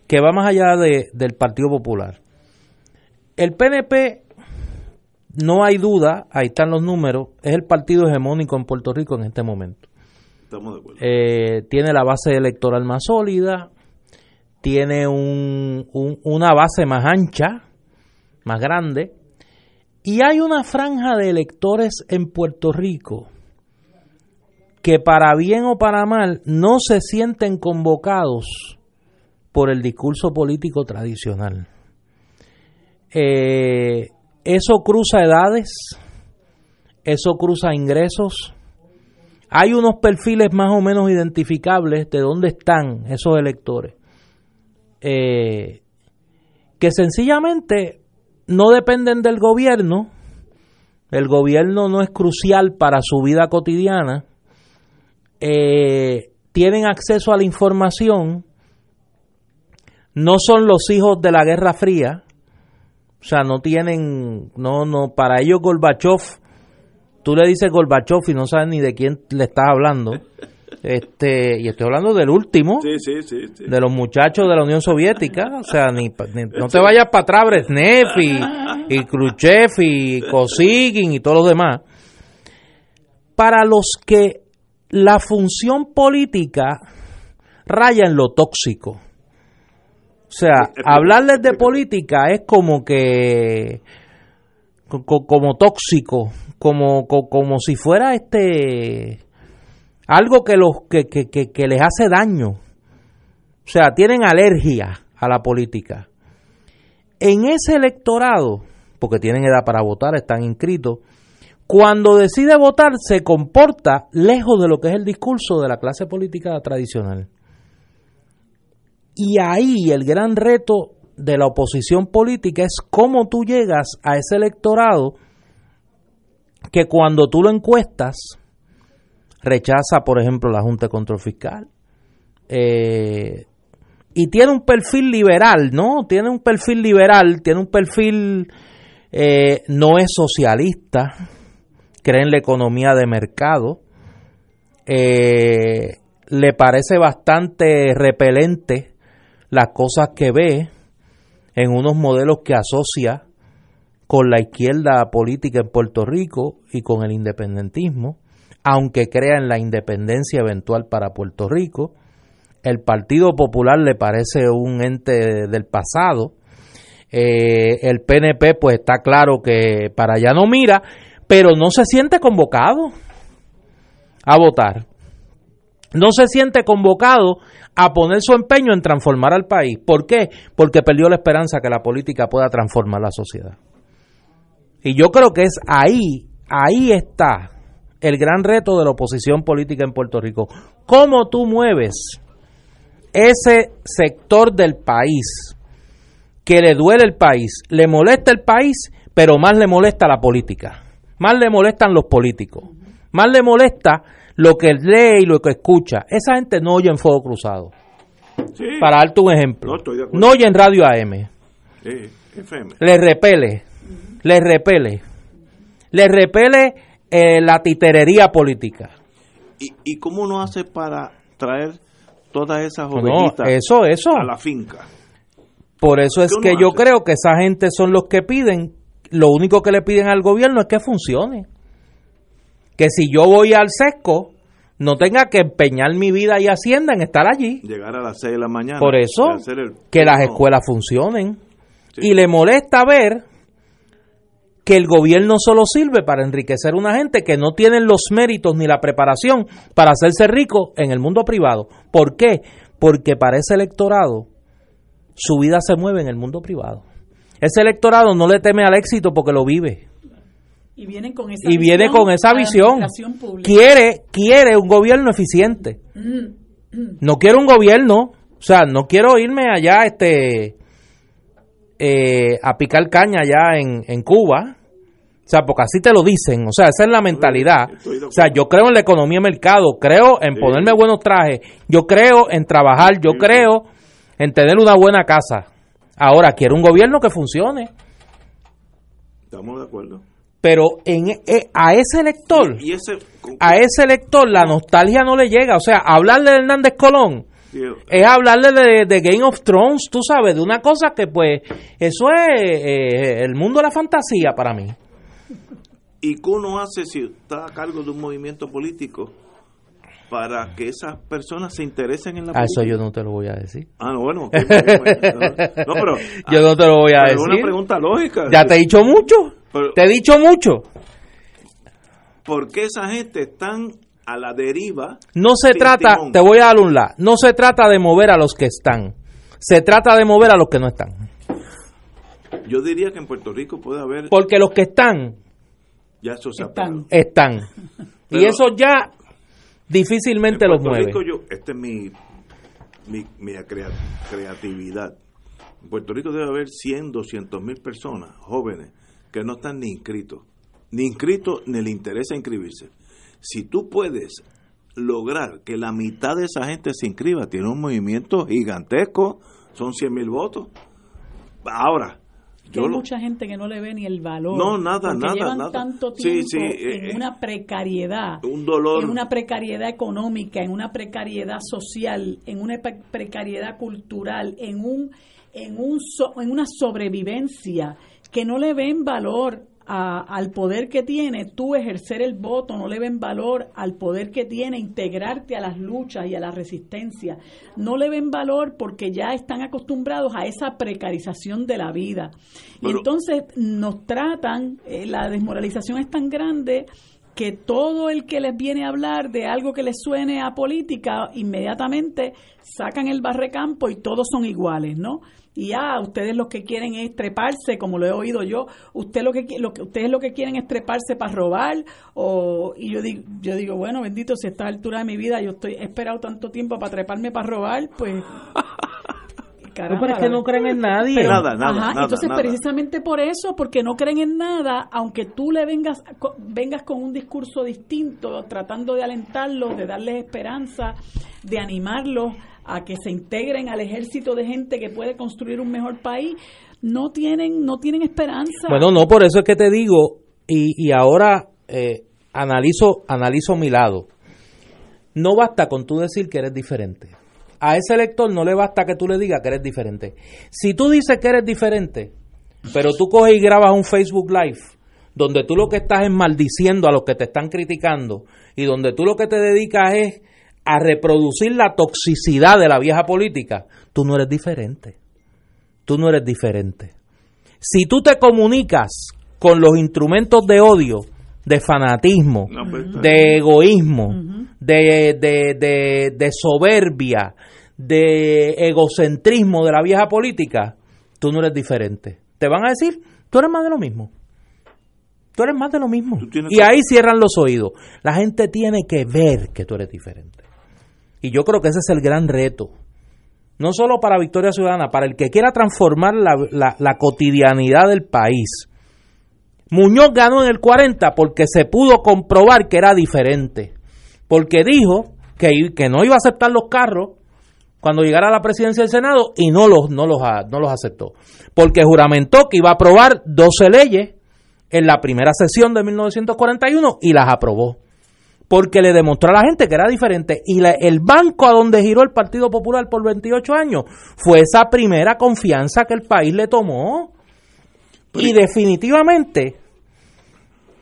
que va más allá de, del Partido Popular. El PNP, no hay duda, ahí están los números, es el partido hegemónico en Puerto Rico en este momento. Estamos de acuerdo. Eh, tiene la base electoral más sólida, tiene un, una base más ancha, más grande, y hay una franja de electores en Puerto Rico que para bien o para mal no se sienten convocados por el discurso político tradicional. Eh, eso cruza edades, eso cruza ingresos. Hay unos perfiles más o menos identificables de dónde están esos electores, eh, que sencillamente no dependen del gobierno, el gobierno no es crucial para su vida cotidiana, eh, tienen acceso a la información, no son los hijos de la Guerra Fría, o sea, no tienen, no, no, para ellos Gorbachev, tú le dices Gorbachev y no sabes ni de quién le estás hablando. Este, y estoy hablando del último, de los muchachos de la Unión Soviética, o sea, ni, no te vayas para atrás, Brezhnev y, y Khrushchev y Kosygin y todos los demás. Para los que la función política raya en lo tóxico. O sea, hablarles de política es como que como tóxico, como, como si fuera este algo que, los, que, que, que, les hace daño. O sea, tienen alergia a la política. En ese electorado, porque tienen edad para votar, están inscritos, cuando decide votar se comporta lejos de lo que es el discurso de la clase política tradicional. Y ahí el gran reto de la oposición política es cómo tú llegas a ese electorado que cuando tú lo encuestas, rechaza, por ejemplo, la Junta de Control Fiscal. Eh, y tiene un perfil liberal, ¿no? Tiene un perfil liberal, tiene un perfil eh, no es socialista, cree en la economía de mercado, eh, le parece bastante repelente las cosas que ve en unos modelos que asocia con la izquierda política en Puerto Rico y con el independentismo aunque crea en la independencia eventual para Puerto Rico. El Partido Popular le parece un ente del pasado. Eh, el PNP pues está claro que para allá no mira, pero no se siente convocado a votar. No se siente convocado a poner su empeño en transformar al país. ¿Por qué? Porque perdió la esperanza que la política pueda transformar la sociedad. Y yo creo que es ahí, ahí está el gran reto de la oposición política en Puerto Rico. ¿Cómo tú mueves ese sector del país que le duele el país, le molesta el país, pero más le molesta la política? Más le molestan los políticos. Más le molesta lo que lee y lo que escucha. Esa gente no oye en Fuego Cruzado. Para darte un ejemplo. No, oye en Radio AM. Le repele. Le repele. Le repele eh, la titerería política. ¿Y, ¿Y cómo uno hace para traer todas esas ovejitas eso, eso. a la finca? Por eso es que yo creo que esa gente son los que piden, lo único que le piden al gobierno es que funcione. Que si yo voy al sesco, no tenga que empeñar mi vida y hacienda en estar allí. Llegar a las 6 de la mañana. Por eso, que las escuelas funcionen. Y le molesta ver que el gobierno solo sirve para enriquecer a una gente que no tiene los méritos ni la preparación para hacerse rico en el mundo privado. ¿Por qué? Porque para ese electorado su vida se mueve en el mundo privado. Ese electorado no le teme al éxito porque lo vive. Y viene con esa y viene con esa visión. Quiere, quiere un gobierno eficiente. No quiero un gobierno, o sea, no quiero irme allá este eh, a picar caña allá en, en Cuba. O sea, porque así te lo dicen. O sea, esa es la mentalidad. O sea, yo creo en la economía de mercado, creo en ponerme buenos trajes, yo creo en trabajar, yo creo en tener una buena casa. Ahora, quiero un gobierno que funcione. Estamos de acuerdo. Pero en, eh, a ese elector, a ese elector la nostalgia no le llega. O sea, hablarle de Hernández Colón es hablarle de, Game of Thrones, tú sabes, de una cosa que pues eso es eh, el mundo de la fantasía para mí. ¿Y qué uno hace si está a cargo de un movimiento político para que esas personas se interesen en la política? Eso yo no te lo voy a decir. Ah, no, bueno. (laughs) no, pero, yo no te lo voy a decir. Es una pregunta lógica. Ya te he dicho mucho. te he dicho mucho. ¿Por qué esa gente están a la deriva. No se trata, te voy a dar un la, no se trata de mover a los que están, se trata de mover a los que no están. Yo diría que en Puerto Rico puede haber... Porque los que están... Ya eso se están. Están. (laughs) y eso ya difícilmente los mueve. Rico yo, esta es mi, mi, mi creatividad. En Puerto Rico debe haber 100, 200 mil personas jóvenes que no están ni inscritos ni inscritos ni le interesa inscribirse. Si tú puedes lograr que la mitad de esa gente se inscriba, tiene un movimiento gigantesco, son 100 mil votos. Ahora, que hay mucha gente que no le ve ni el valor. No, nada, nada. Llevan nada. tanto tiempo sí, sí, en eh, una precariedad. Un dolor. En una precariedad económica, en una precariedad social, en una precariedad cultural, en un en un so- en una sobrevivencia que no le ven valor a- al poder que tiene tú ejercer el voto, no le ven valor al poder que tiene integrarte a las luchas y a la resistencia, no le ven valor porque ya están acostumbrados a esa precarización de la vida. y entonces nos tratan, eh, la desmoralización es tan grande que todo el que les viene a hablar de algo que les suene a política, inmediatamente sacan el barrecampo y todos son iguales, ¿no? Y ya, ustedes lo que quieren es treparse, como lo he oído yo, usted lo que, lo que ustedes lo que quieren es treparse para robar, o, y yo digo, yo digo, bueno, bendito, si a esta altura de mi vida yo estoy esperado tanto tiempo para treparme para robar, pues... No, pero es que no creen en nadie. Pero- Nada, nada, ajá, nada, entonces nada. precisamente por eso, porque no creen en nada, aunque tú le vengas co- vengas con un discurso distinto, tratando de alentarlos, de darles esperanza, de animarlos a que se integren al ejército de gente que puede construir un mejor país, no tienen no tienen esperanza. Bueno, no, por eso es que te digo, y, y ahora eh, analizo, analizo mi lado. No basta con tú decir que eres diferente. A ese elector no le basta que tú le digas que eres diferente. Si tú dices que eres diferente, pero tú coges y grabas un Facebook Live, donde tú lo que estás es maldiciendo a los que te están criticando, y donde tú lo que te dedicas es a reproducir la toxicidad de la vieja política, tú no eres diferente. Tú no eres diferente. Si tú te comunicas con los instrumentos de odio, de fanatismo, No, pues, de egoísmo, de, de, de, de soberbia, de egocentrismo de la vieja política, tú no eres diferente. Te van a decir, tú eres más de lo mismo. Tú eres más de lo mismo. Y que- ahí cierran los oídos. La gente tiene que ver que tú eres diferente. Y yo creo que ese es el gran reto. No solo para Victoria Ciudadana, para el que quiera transformar la, la- la cotidianidad del país. Muñoz ganó en el 40 porque se pudo comprobar que era diferente. Porque dijo que, que no iba a aceptar los carros cuando llegara a la presidencia del Senado y no los, no los, a- no los aceptó. Porque juramentó que iba a aprobar 12 leyes en la primera sesión de 1941 y las aprobó. Porque le demostró a la gente que era diferente. Y la- el banco a donde giró el Partido Popular por 28 años fue esa primera confianza que el país le tomó. Y definitivamente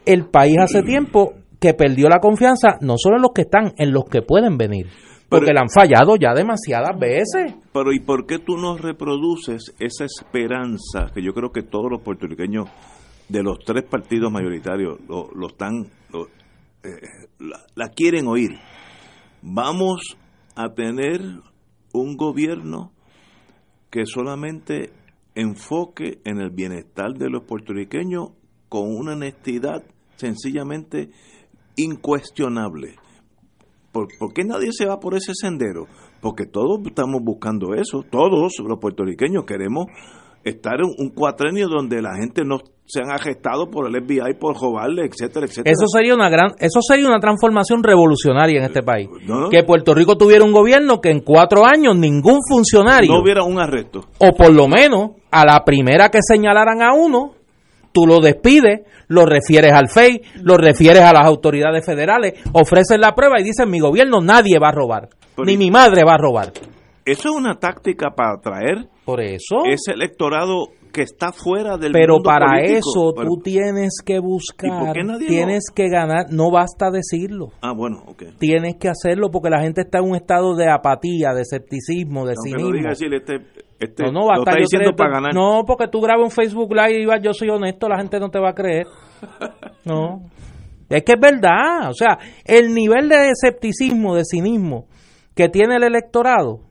el país hace tiempo que perdió la confianza no solo en los que están, en los que pueden venir. Porque le han fallado ya demasiadas veces. Pero ¿y por qué tú no reproduces esa esperanza que yo creo que todos los puertorriqueños de los tres partidos mayoritarios lo, lo están lo- eh, la, la quieren oír? Vamos a tener un gobierno que solamente enfoque en el bienestar de los puertorriqueños con una honestidad sencillamente incuestionable. ¿Por, por qué nadie se va por ese sendero? Porque todos estamos buscando eso, todos los puertorriqueños queremos estar en un cuatrenio donde la gente no se han arrestado por el FBI, por robarle, etcétera, etcétera. Eso sería una gran, eso sería una transformación revolucionaria en este país. No. Que Puerto Rico tuviera un gobierno que en cuatro años ningún funcionario, no hubiera un arresto. o por lo menos a la primera que señalaran a uno, tú lo despides, lo refieres al FEI, lo refieres a las autoridades federales, ofreces la prueba y dices mi gobierno nadie va a robar, ni mi madre va a robar. Eso es una táctica para atraer Por eso. ese electorado que está fuera del Pero mundo para político. eso Pero- tú tienes que ¿Y buscar, tienes que ganar, no basta decirlo. Ah, bueno, ok. Tienes que hacerlo porque la gente está en un estado de apatía, de escepticismo, de Aunque cinismo. diga este, este No, no, lo basta está yo diciendo para ganar. No, porque tú grabas un Facebook Live y digas, yo soy honesto, la gente no te va a creer. (laughs) No. Es que es verdad. O sea, el nivel de escepticismo, de cinismo que tiene el electorado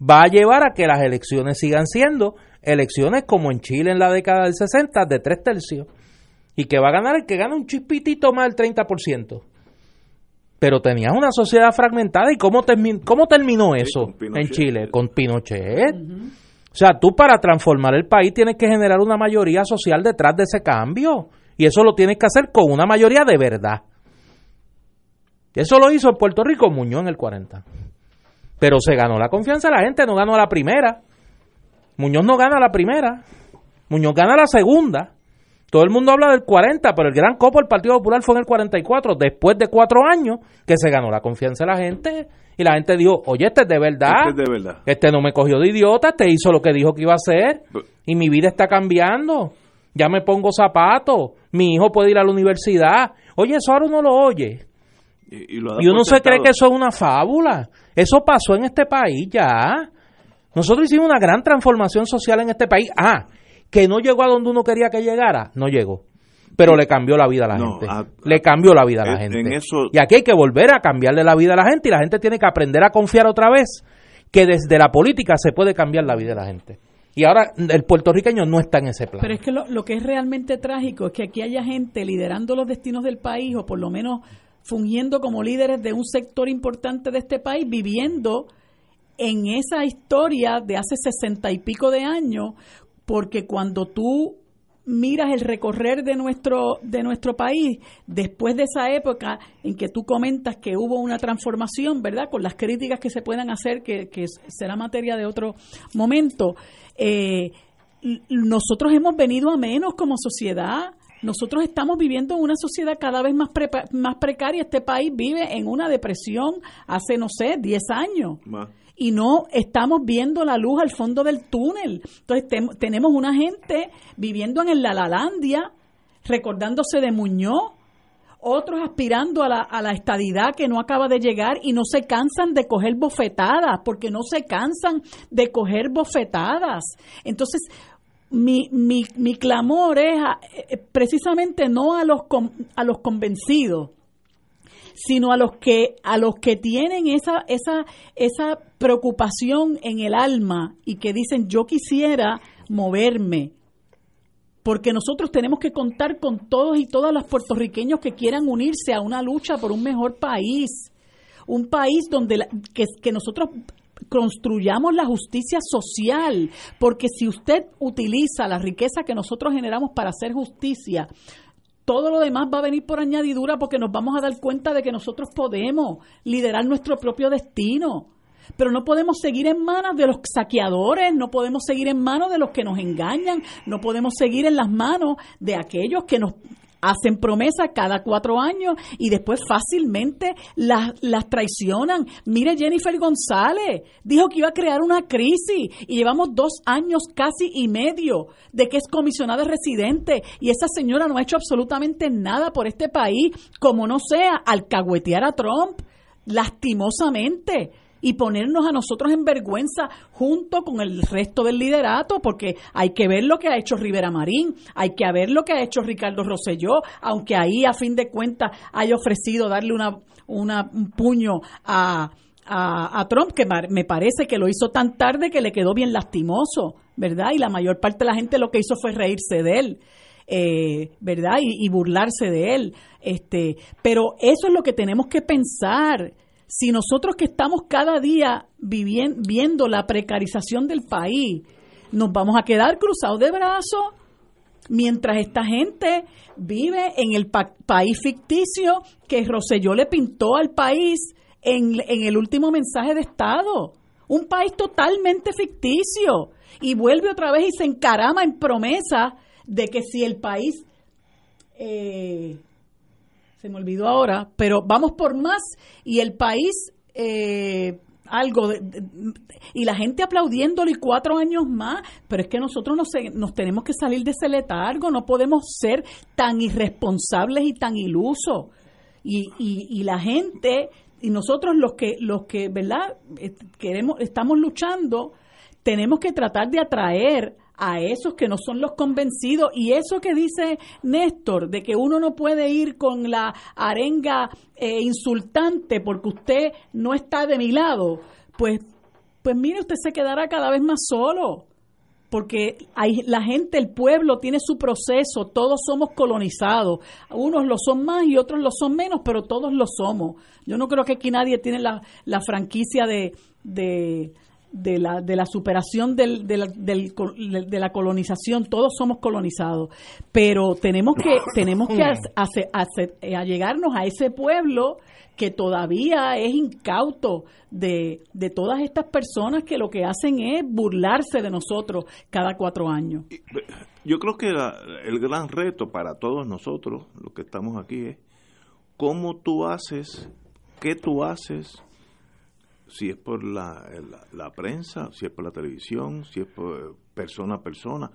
va a llevar a que las elecciones sigan siendo elecciones como en Chile en la década del 60 de tres tercios. Y que va a ganar el que gana un chispitito más del 30%. Pero tenías una sociedad fragmentada. ¿Y cómo, termi- cómo terminó eso en Chile? Con Pinochet. O sea, tú para transformar el país tienes que generar una mayoría social detrás de ese cambio. Y eso lo tienes que hacer con una mayoría de verdad. Eso lo hizo en Puerto Rico Muñoz en el 40. Pero se ganó la confianza de la gente, no ganó la primera. Muñoz no gana la primera. Muñoz gana la segunda. Todo el mundo habla del 40, pero el gran copo del Partido Popular fue en el 44, después de cuatro años que se ganó la confianza de la gente. Y la gente dijo, oye, este es de verdad. Este es de verdad. Este no me cogió de idiota, este hizo lo que dijo que iba a hacer. Y mi vida está cambiando. Ya me pongo zapatos. Mi hijo puede ir a la universidad. Oye, eso ahora uno lo oye. Y, y lo da Y uno se cree que eso es una fábula. Eso pasó en este país ya. Nosotros hicimos una gran transformación social en este país. Ah, que no llegó a donde uno quería que llegara, no llegó. Pero le cambió la vida a la No, gente. a- le cambió la vida a la en- gente. en eso- Y aquí hay que volver a cambiarle la vida a la gente y la gente tiene que aprender a confiar otra vez que desde la política se puede cambiar la vida de la gente. Y ahora el puertorriqueño no está en ese plan. Pero es que lo, lo que es realmente trágico es que aquí haya gente liderando los destinos del país o por lo menos fungiendo como líderes de un sector importante de este país, viviendo en esa historia de hace sesenta y pico de años, porque cuando tú miras el recorrer de nuestro de nuestro país después de esa época en que tú comentas que hubo una transformación, ¿verdad? Con las críticas que se puedan hacer, que, será materia de otro momento. eh, nosotros hemos venido a menos como sociedad. Nosotros estamos viviendo en una sociedad cada vez más, prepa- más precaria. Este país vive en una depresión hace, no sé, 10 años. Y no estamos viendo la luz al fondo del túnel. Entonces tenemos una gente viviendo en el Lalalandia, recordándose de Muñoz, otros aspirando a la, a la estadidad que no acaba de llegar y no se cansan de coger bofetadas, porque no se cansan de coger bofetadas. Entonces, mi, mi, mi clamor es a- eh, precisamente no a los, a los convencidos, sino a los que a los que tienen esa esa esa preocupación en el alma y que dicen yo quisiera moverme porque nosotros tenemos que contar con todos y todas los puertorriqueños que quieran unirse a una lucha por un mejor país. Un país donde la- que, que nosotros construyamos la justicia social, porque si usted utiliza la riqueza que nosotros generamos para hacer justicia, todo lo demás va a venir por añadidura porque nos vamos a dar cuenta de que nosotros podemos liderar nuestro propio destino. Pero no podemos seguir en manos de los saqueadores, no podemos seguir en manos de los que nos engañan, no podemos seguir en las manos de aquellos que nos hacen promesas cada cuatro años y después fácilmente las, las traicionan. Mire, Jennifer González dijo que iba a crear una crisis y llevamos dos años casi y medio de que es comisionada residente y esa señora no ha hecho absolutamente nada por este país, como no sea alcahuetear a Trump, lastimosamente y ponernos a nosotros en vergüenza junto con el resto del liderato, porque hay que ver lo que ha hecho Rivera Marín, hay que ver lo que ha hecho Ricardo Rosselló, aunque ahí a fin de cuentas haya ofrecido darle una, una- un puño a, a, Trump, que me parece que lo hizo tan tarde que le quedó bien lastimoso, ¿verdad? Y la mayor parte de la gente lo que hizo fue reírse de él. eh, ¿verdad? Y, y burlarse de él. Este, pero eso es lo que tenemos que pensar si nosotros que estamos cada día viendo la precarización del país, nos vamos a quedar cruzados de brazos mientras esta gente vive en el pa- país ficticio que Rosselló le pintó al país en, en el último mensaje de Estado. Un país totalmente ficticio. Y vuelve otra vez y se encarama en promesa de que si el país... eh, se me olvidó ahora, pero vamos por más y el país eh, algo de- y la gente aplaudiéndolo y cuatro años más, pero es que nosotros nos, nos tenemos que salir de ese letargo, no podemos ser tan irresponsables y tan ilusos. Y, y, y la gente y nosotros los que los que verdad Eh, queremos estamos luchando tenemos que tratar de atraer a esos que no son los convencidos. Y eso que dice Néstor de que uno no puede ir con la arenga eh, insultante porque usted no está de mi lado pues pues mire usted se quedará cada vez más solo. Porque hay, la gente, el pueblo tiene su proceso, todos somos colonizados, unos lo son más y otros lo son menos, pero todos lo somos. Yo no creo que aquí nadie tiene la, la franquicia de, de, de la, de la superación del, de, la, del, de la colonización, todos somos colonizados, pero tenemos que, (coughs) tenemos que hacer, hacer, eh, llegarnos a ese pueblo que todavía es incauto de, de todas estas personas que lo que hacen es burlarse de nosotros cada cuatro años. Yo creo que el gran reto para todos nosotros, los que estamos aquí, es cómo tú haces, qué tú haces si es por la, la, prensa, si es por la televisión, si es por persona a persona,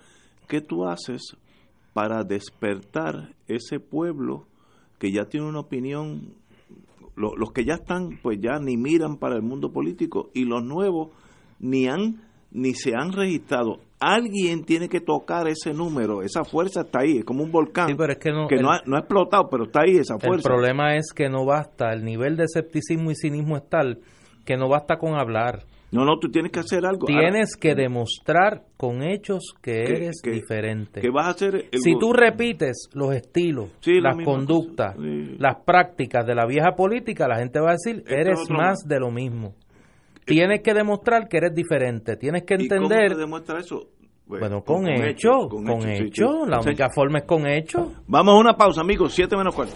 ¿qué tú haces para despertar ese pueblo que ya tiene una opinión, los que ya están, pues ya ni miran para el mundo político y los nuevos ni han ni se han registrado. Alguien tiene que tocar ese número, esa fuerza está ahí, es como un volcán que, no, no, ha, no, ha, explotado, pero está ahí esa fuerza. El problema es que no basta, el nivel de escepticismo y cinismo es tal que no basta con hablar. No, no, tú tienes que hacer algo. Tienes que demostrar con hechos que eres diferente. Que vas a hacer si tú repites los estilos, las conductas, las prácticas de la vieja política, la gente va a decir, eres más de lo mismo. Tienes que demostrar que eres diferente. Tienes que entender. ¿Y cómo demuestra eso? Bueno, con, hecho, con, hecho, la única forma es con hecho. Vamos a una pausa, amigos, siete menos cuarto.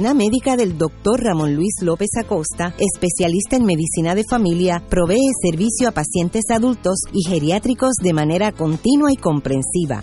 médica del Dr. Ramón Luis López Acosta, especialista en medicina de familia, provee servicio a pacientes adultos y geriátricos de manera continua y comprensiva,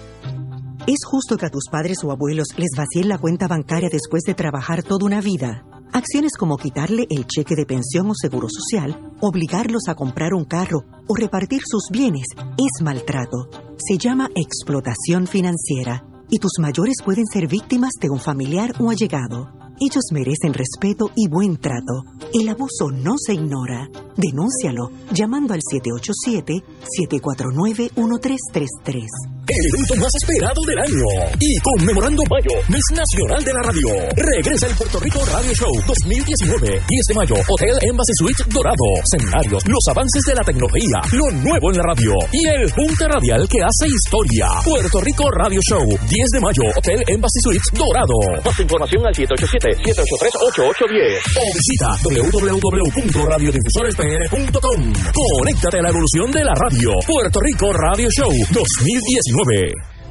¿Es justo que a tus padres o abuelos les vacíen la cuenta bancaria después de trabajar toda una vida? Acciones como quitarle el cheque de pensión o seguro social, obligarlos a comprar un carro o repartir sus bienes es maltrato. Se llama explotación financiera y tus mayores pueden ser víctimas de un familiar o allegado. Ellos merecen respeto y buen trato. El abuso no se ignora. Denúncialo llamando al 787-749-1333 el evento más esperado del año. Y conmemorando mayo, mes nacional de la radio. Regresa el Puerto Rico Radio Show 2019, 10 de mayo, Hotel Embassy Suite Dorado. Seminarios, los avances de la tecnología, lo nuevo en la radio y el punta radial que hace historia. Puerto Rico Radio Show, 10 de mayo, Hotel Embassy Suite Dorado. Más información al 787-783-8810 o visita www.radiodifusorespr.com. Conéctate a la evolución de la radio. Puerto Rico Radio Show 2019.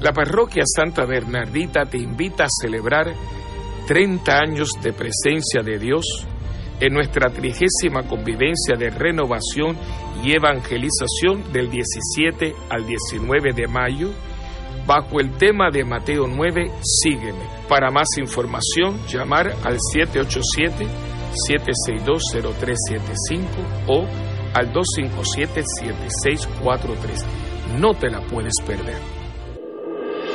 La parroquia Santa Bernardita te invita a celebrar 30 años de presencia de Dios en nuestra trigésima convivencia de renovación y evangelización del 17 al 19 de mayo bajo el tema de Mateo 9, sígueme. Para más información, llamar al 787-762-0375 o al 257-7643. No te la puedes perder.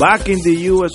Back in the US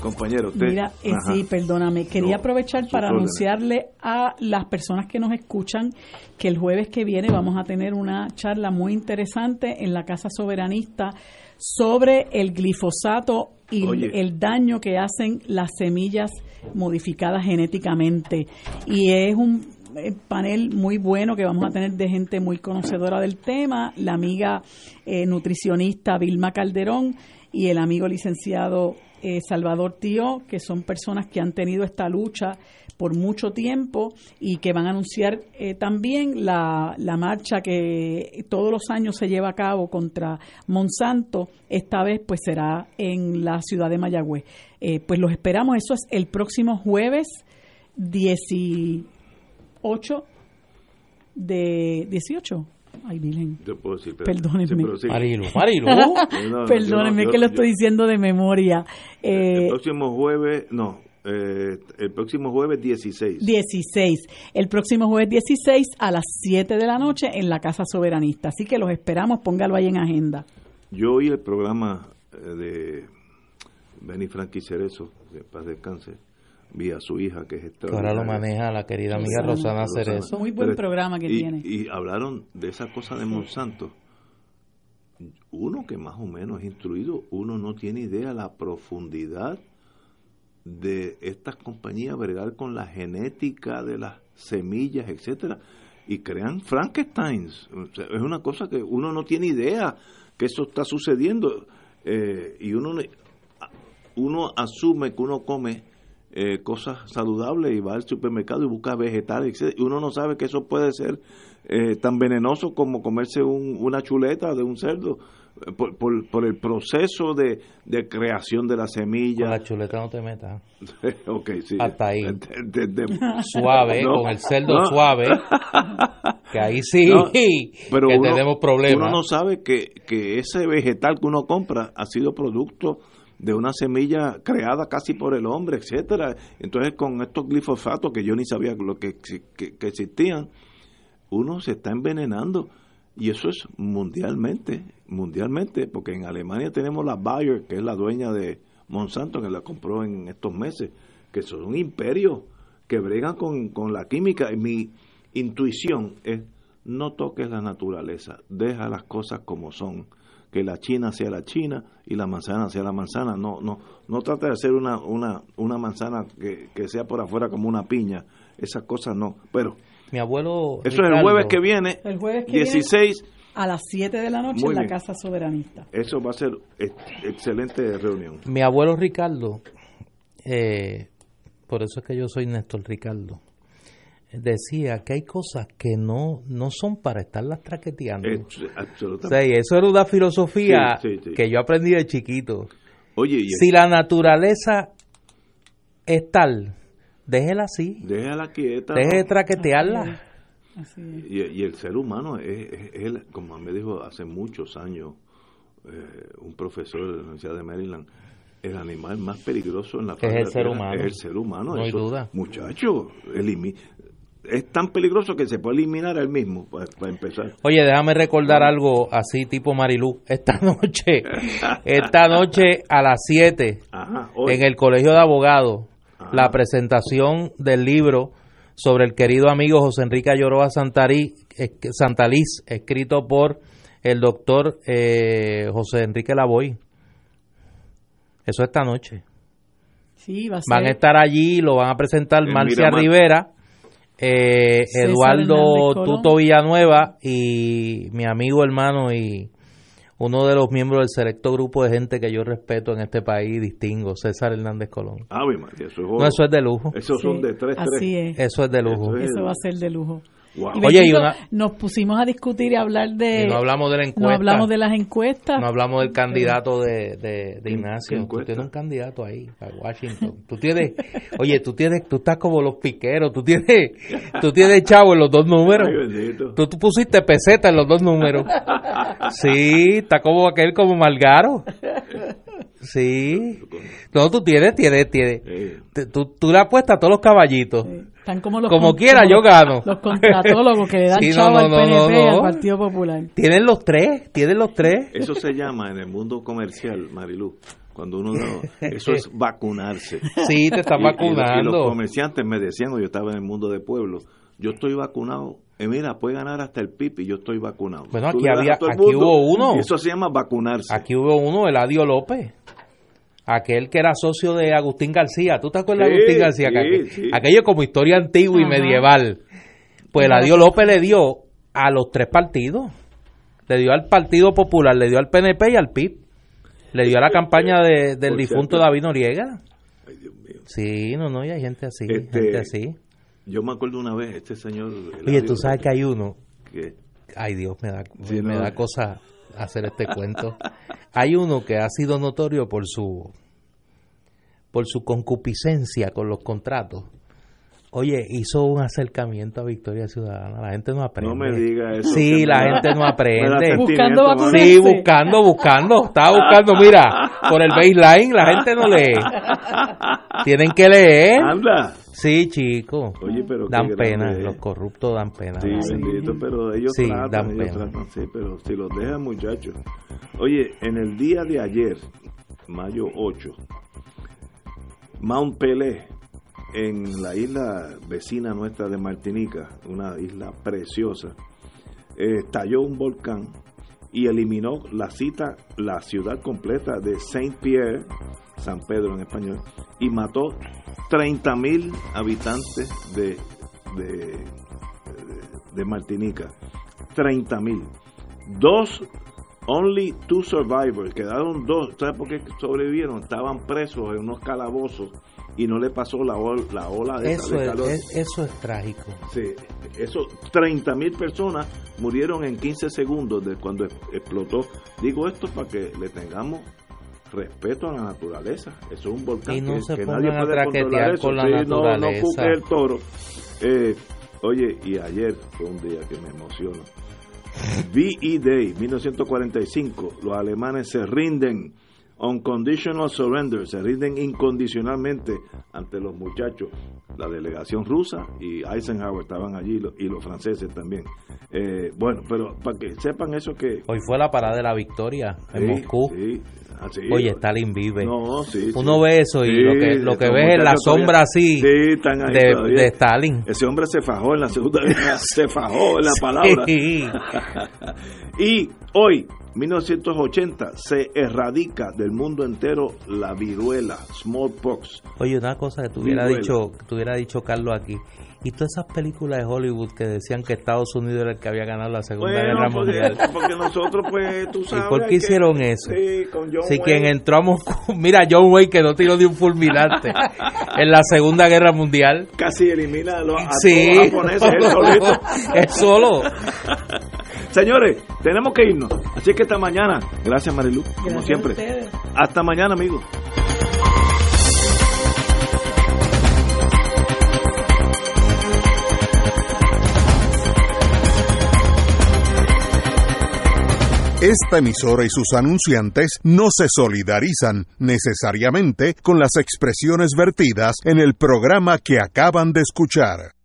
compañero. Mira, eh, sí, perdóname. Quería aprovechar para anunciarle a las personas que nos escuchan que el jueves que viene vamos a tener una charla muy interesante en la Casa Soberanista sobre el glifosato y el daño que hacen las semillas modificadas genéticamente. Y es un eh, panel muy bueno que vamos a tener de gente muy conocedora del tema, la amiga eh, nutricionista Vilma Calderón y el amigo licenciado eh, Salvador Tío, que son personas que han tenido esta lucha por mucho tiempo y que van a anunciar eh, también la, la marcha que todos los años se lleva a cabo contra Monsanto. Esta vez pues será en la ciudad de Mayagüez. Eh, pues los esperamos, eso es el próximo jueves 18 de 18 Ay, Virgen. Perdónenme. Marilu, (laughs) Marilu. (laughs) Perdónenme que lo estoy diciendo de memoria. el Eh, próximo jueves, no, eh, el próximo jueves 16. 16. El próximo jueves 16 a las 7 de la noche en la Casa Soberanista. Así que los esperamos, póngalo ahí en agenda. Yo oí el programa eh, de Benny Frankie Cerezo, de paz descanse, vi a su hija que es Que ahora lo maneja la querida amiga Rosana Cerezo. Muy buen Pero- programa que y- tiene. Y hablaron de esa cosa de Monsanto. Uno que más o menos es instruido, uno no tiene idea la profundidad de estas compañías bregar con la genética de las semillas, etcétera, y crean Frankensteins. O sea, es una cosa que uno no tiene idea que eso está sucediendo eh, y uno uno asume que uno come eh, cosas saludables y va al supermercado y busca vegetales, y uno no sabe que eso puede ser eh, tan venenoso como comerse un- una chuleta de un cerdo eh, por, por, por el proceso de, de creación de la Con semilla. la chuleta no te metas. (laughs) ok, sí. Hasta ahí. De- de- de- Suave, (laughs) No, con el cerdo no. suave. (laughs) Que ahí sí, No, que pero uno- tenemos problemas. Uno no sabe que, que ese vegetal que uno compra ha sido producto de una semilla creada casi por el hombre, etcétera. Entonces, con estos glifosatos que yo ni sabía lo que, que, que existían, uno se está envenenando. Y eso es mundialmente, mundialmente, porque en Alemania tenemos la Bayer, que es la dueña de Monsanto, que la compró en estos meses, que son un imperio, que bregan con, con la química. Y mi intuición es, no toques la naturaleza, deja las cosas como son, que la China sea la China y la manzana sea la manzana, no no no trate de hacer una, una, una manzana que, que sea por afuera como una piña, esas cosas no, pero Mi abuelo. eso es el jueves que viene, El jueves que 16, viene a las 7 de la noche Muy en la bien. Casa Soberanista. eso va a ser ex- excelente reunión. Mi abuelo Ricardo, eh, por eso es que yo soy Néstor Ricardo, decía que hay cosas que no, no son para estarlas traqueteando. Es- O sea, absolutamente. eso era una filosofía Sí, sí, sí. que yo aprendí de chiquito. Oye, y Si la naturaleza es tal, déjela así. déjala quieta. Deje de traquetearla. Y, y el ser humano es, es- es el- como me dijo hace muchos años eh, un profesor de la Universidad de Maryland, el animal más peligroso en la Es faz de el ser humano. Es el ser humano. No hay Eso, duda. Muchacho, es tan peligroso que se puede eliminar a él mismo, para, para empezar. Oye, déjame recordar algo así tipo Marilú. (laughs) Esta noche, esta noche a las 7 Ajá, hoy. en el Colegio de Abogados, la presentación del libro sobre el querido amigo José Enrique Ayoroa Santarí, es- Santaliz, escrito por el doctor eh, José Enrique Lavoy. Eso esta noche. Sí, va a ser. Van a estar allí, lo van a presentar En Marcia Miramar. Rivera, eh, Eduardo. Tuto Villanueva y mi amigo hermano y uno de los miembros del selecto grupo de gente que yo respeto en este país y distingo, César Hernández Colón. Ave María, eso es No, eso es de lujo. Son Sí, de tres, tres. Así es. Eso es de lujo. Eso es- Eso va a ser de lujo. Wow. Y Oye, y bendito, una- nos pusimos a discutir y a hablar de... Y no hablamos de la No encuesta. hablamos de las encuestas. No hablamos del candidato de, de, de Ignacio. Tú tienes un candidato ahí, a Washington. Tú tienes, oye, tú tienes, tú estás como los piqueros, tú tienes, tú tienes chavo en los dos números. Ay. Tú, tú pusiste peseta en los dos números. Sí, está como aquel como Malgaro. Sí. No, tú tienes, tienes, tienes. Eh, Tú, tú le apuestas a todos los caballitos. Están como los Como con- quiera, como yo gano. Los contratólogos que le dan Sí, no, chavo no, al no, PNP no, y al no. Partido Popular. Tienen los tres, tienen los tres. Eso se llama en el mundo comercial, Marilu, cuando uno da- eso es vacunarse. Sí, te están Y- y- Y, vacunando. los comerciantes me decían, yo estaba en el mundo de pueblo, yo estoy vacunado. Eh, mira, puede ganar hasta el PIB y yo estoy vacunado. Bueno, aquí había- aquí mundo, hubo uno. y Eso se llama vacunarse. Aquí hubo uno, Eladio López. Aquel que era socio de Agustín García. ¿Tú te acuerdas de Sí, Agustín García? sí, Que aqu- sí. Aquello como historia antigua y medieval. Pues Eladio López le dio a los tres partidos. Le dio al Partido Popular, le dio al PNP y al PIB. Le dio a la (laughs) campaña de, del Por difunto cierto. David Noriega. Sí, no, no, y hay gente así, Este, gente así. Yo me acuerdo una vez, este señor... Oye, tú sabes que hay uno. que Ay, Dios, me da, Sí, me no. da cosa hacer este cuento. Hay uno que ha sido notorio por su por su concupiscencia con los contratos. Oye, hizo un acercamiento a Victoria Ciudadana. La gente no aprende. No me diga eso, Sí, la da- gente no aprende. Buscando vacunarse. Sí, buscando, buscando. Estaba buscando, mira, por el baseline. La gente no lee. Tienen que leer. Anda. Sí, chico. Oye, pero qué dan pena. es. Los corruptos dan pena. Sí, Sí. bendito, pero ellos Sí, tratan, dan ellos pena. tratan, sí, pero si los dejan muchachos. Oye, en el día de ayer, mayo 8, Mount Pelé, en la isla vecina nuestra de Martinica, una isla preciosa, eh, estalló un volcán y eliminó la cita, la ciudad completa de Saint Pierre, San Pedro en español, y mató 30 mil habitantes de, de, Martinica. 30 mil. Dos, only two survivors, quedaron dos. ¿Sabes por qué sobrevivieron? Estaban presos en unos calabozos y no le pasó la, ol- la ola de, Eso de es, calor. es- eso es trágico. Sí, eso, 30 mil personas murieron en 15 segundos de cuando explotó. Digo esto para que le tengamos respeto a la naturaleza. Eso es un volcán Y no que, se que pongan nadie a puede controlar eso. con la Sí, no, no naturaleza. el toro. Eh, oye, y ayer fue un día que me emociona. VE Day, 1945, los alemanes se rinden. Unconditional surrender, se rinden incondicionalmente ante los muchachos. La delegación rusa y Eisenhower estaban allí y los, franceses también. Eh, bueno, pero para que sepan eso que... Hoy fue la parada de la victoria en Sí, Moscú. sí. Oye, Stalin vive. No, sí, Uno sí. ve eso y lo que, lo que ves es la sombra así de, Stalin. Ese hombre se fajó en la Segunda (laughs) Guerra, se fajó en la palabra. (laughs) (laughs) Y hoy, 1980, se erradica del mundo entero la viruela, smallpox. Oye, una cosa que tuviera dicho, que tuviera dicho Carlos aquí. Y todas esas películas de Hollywood que decían que Estados Unidos era el que había ganado la Segunda Bueno, Guerra porque, Mundial. (laughs) porque nosotros, pues, tú ¿Y sabes. por qué que- hicieron eso? Sí, con John quien entró a Moscú, (laughs) mira John Wayne que no tiró ni un fulminante en la Segunda Guerra Mundial. Casi elimina a los, a Sí, todos los japoneses él (laughs) solito. es solo. Señores, tenemos que irnos. Así que hasta mañana. Gracias, Marilu, como Gracias siempre. Hasta mañana, amigos. Esta emisora y sus anunciantes no se solidarizan necesariamente con las expresiones vertidas en el programa que acaban de escuchar.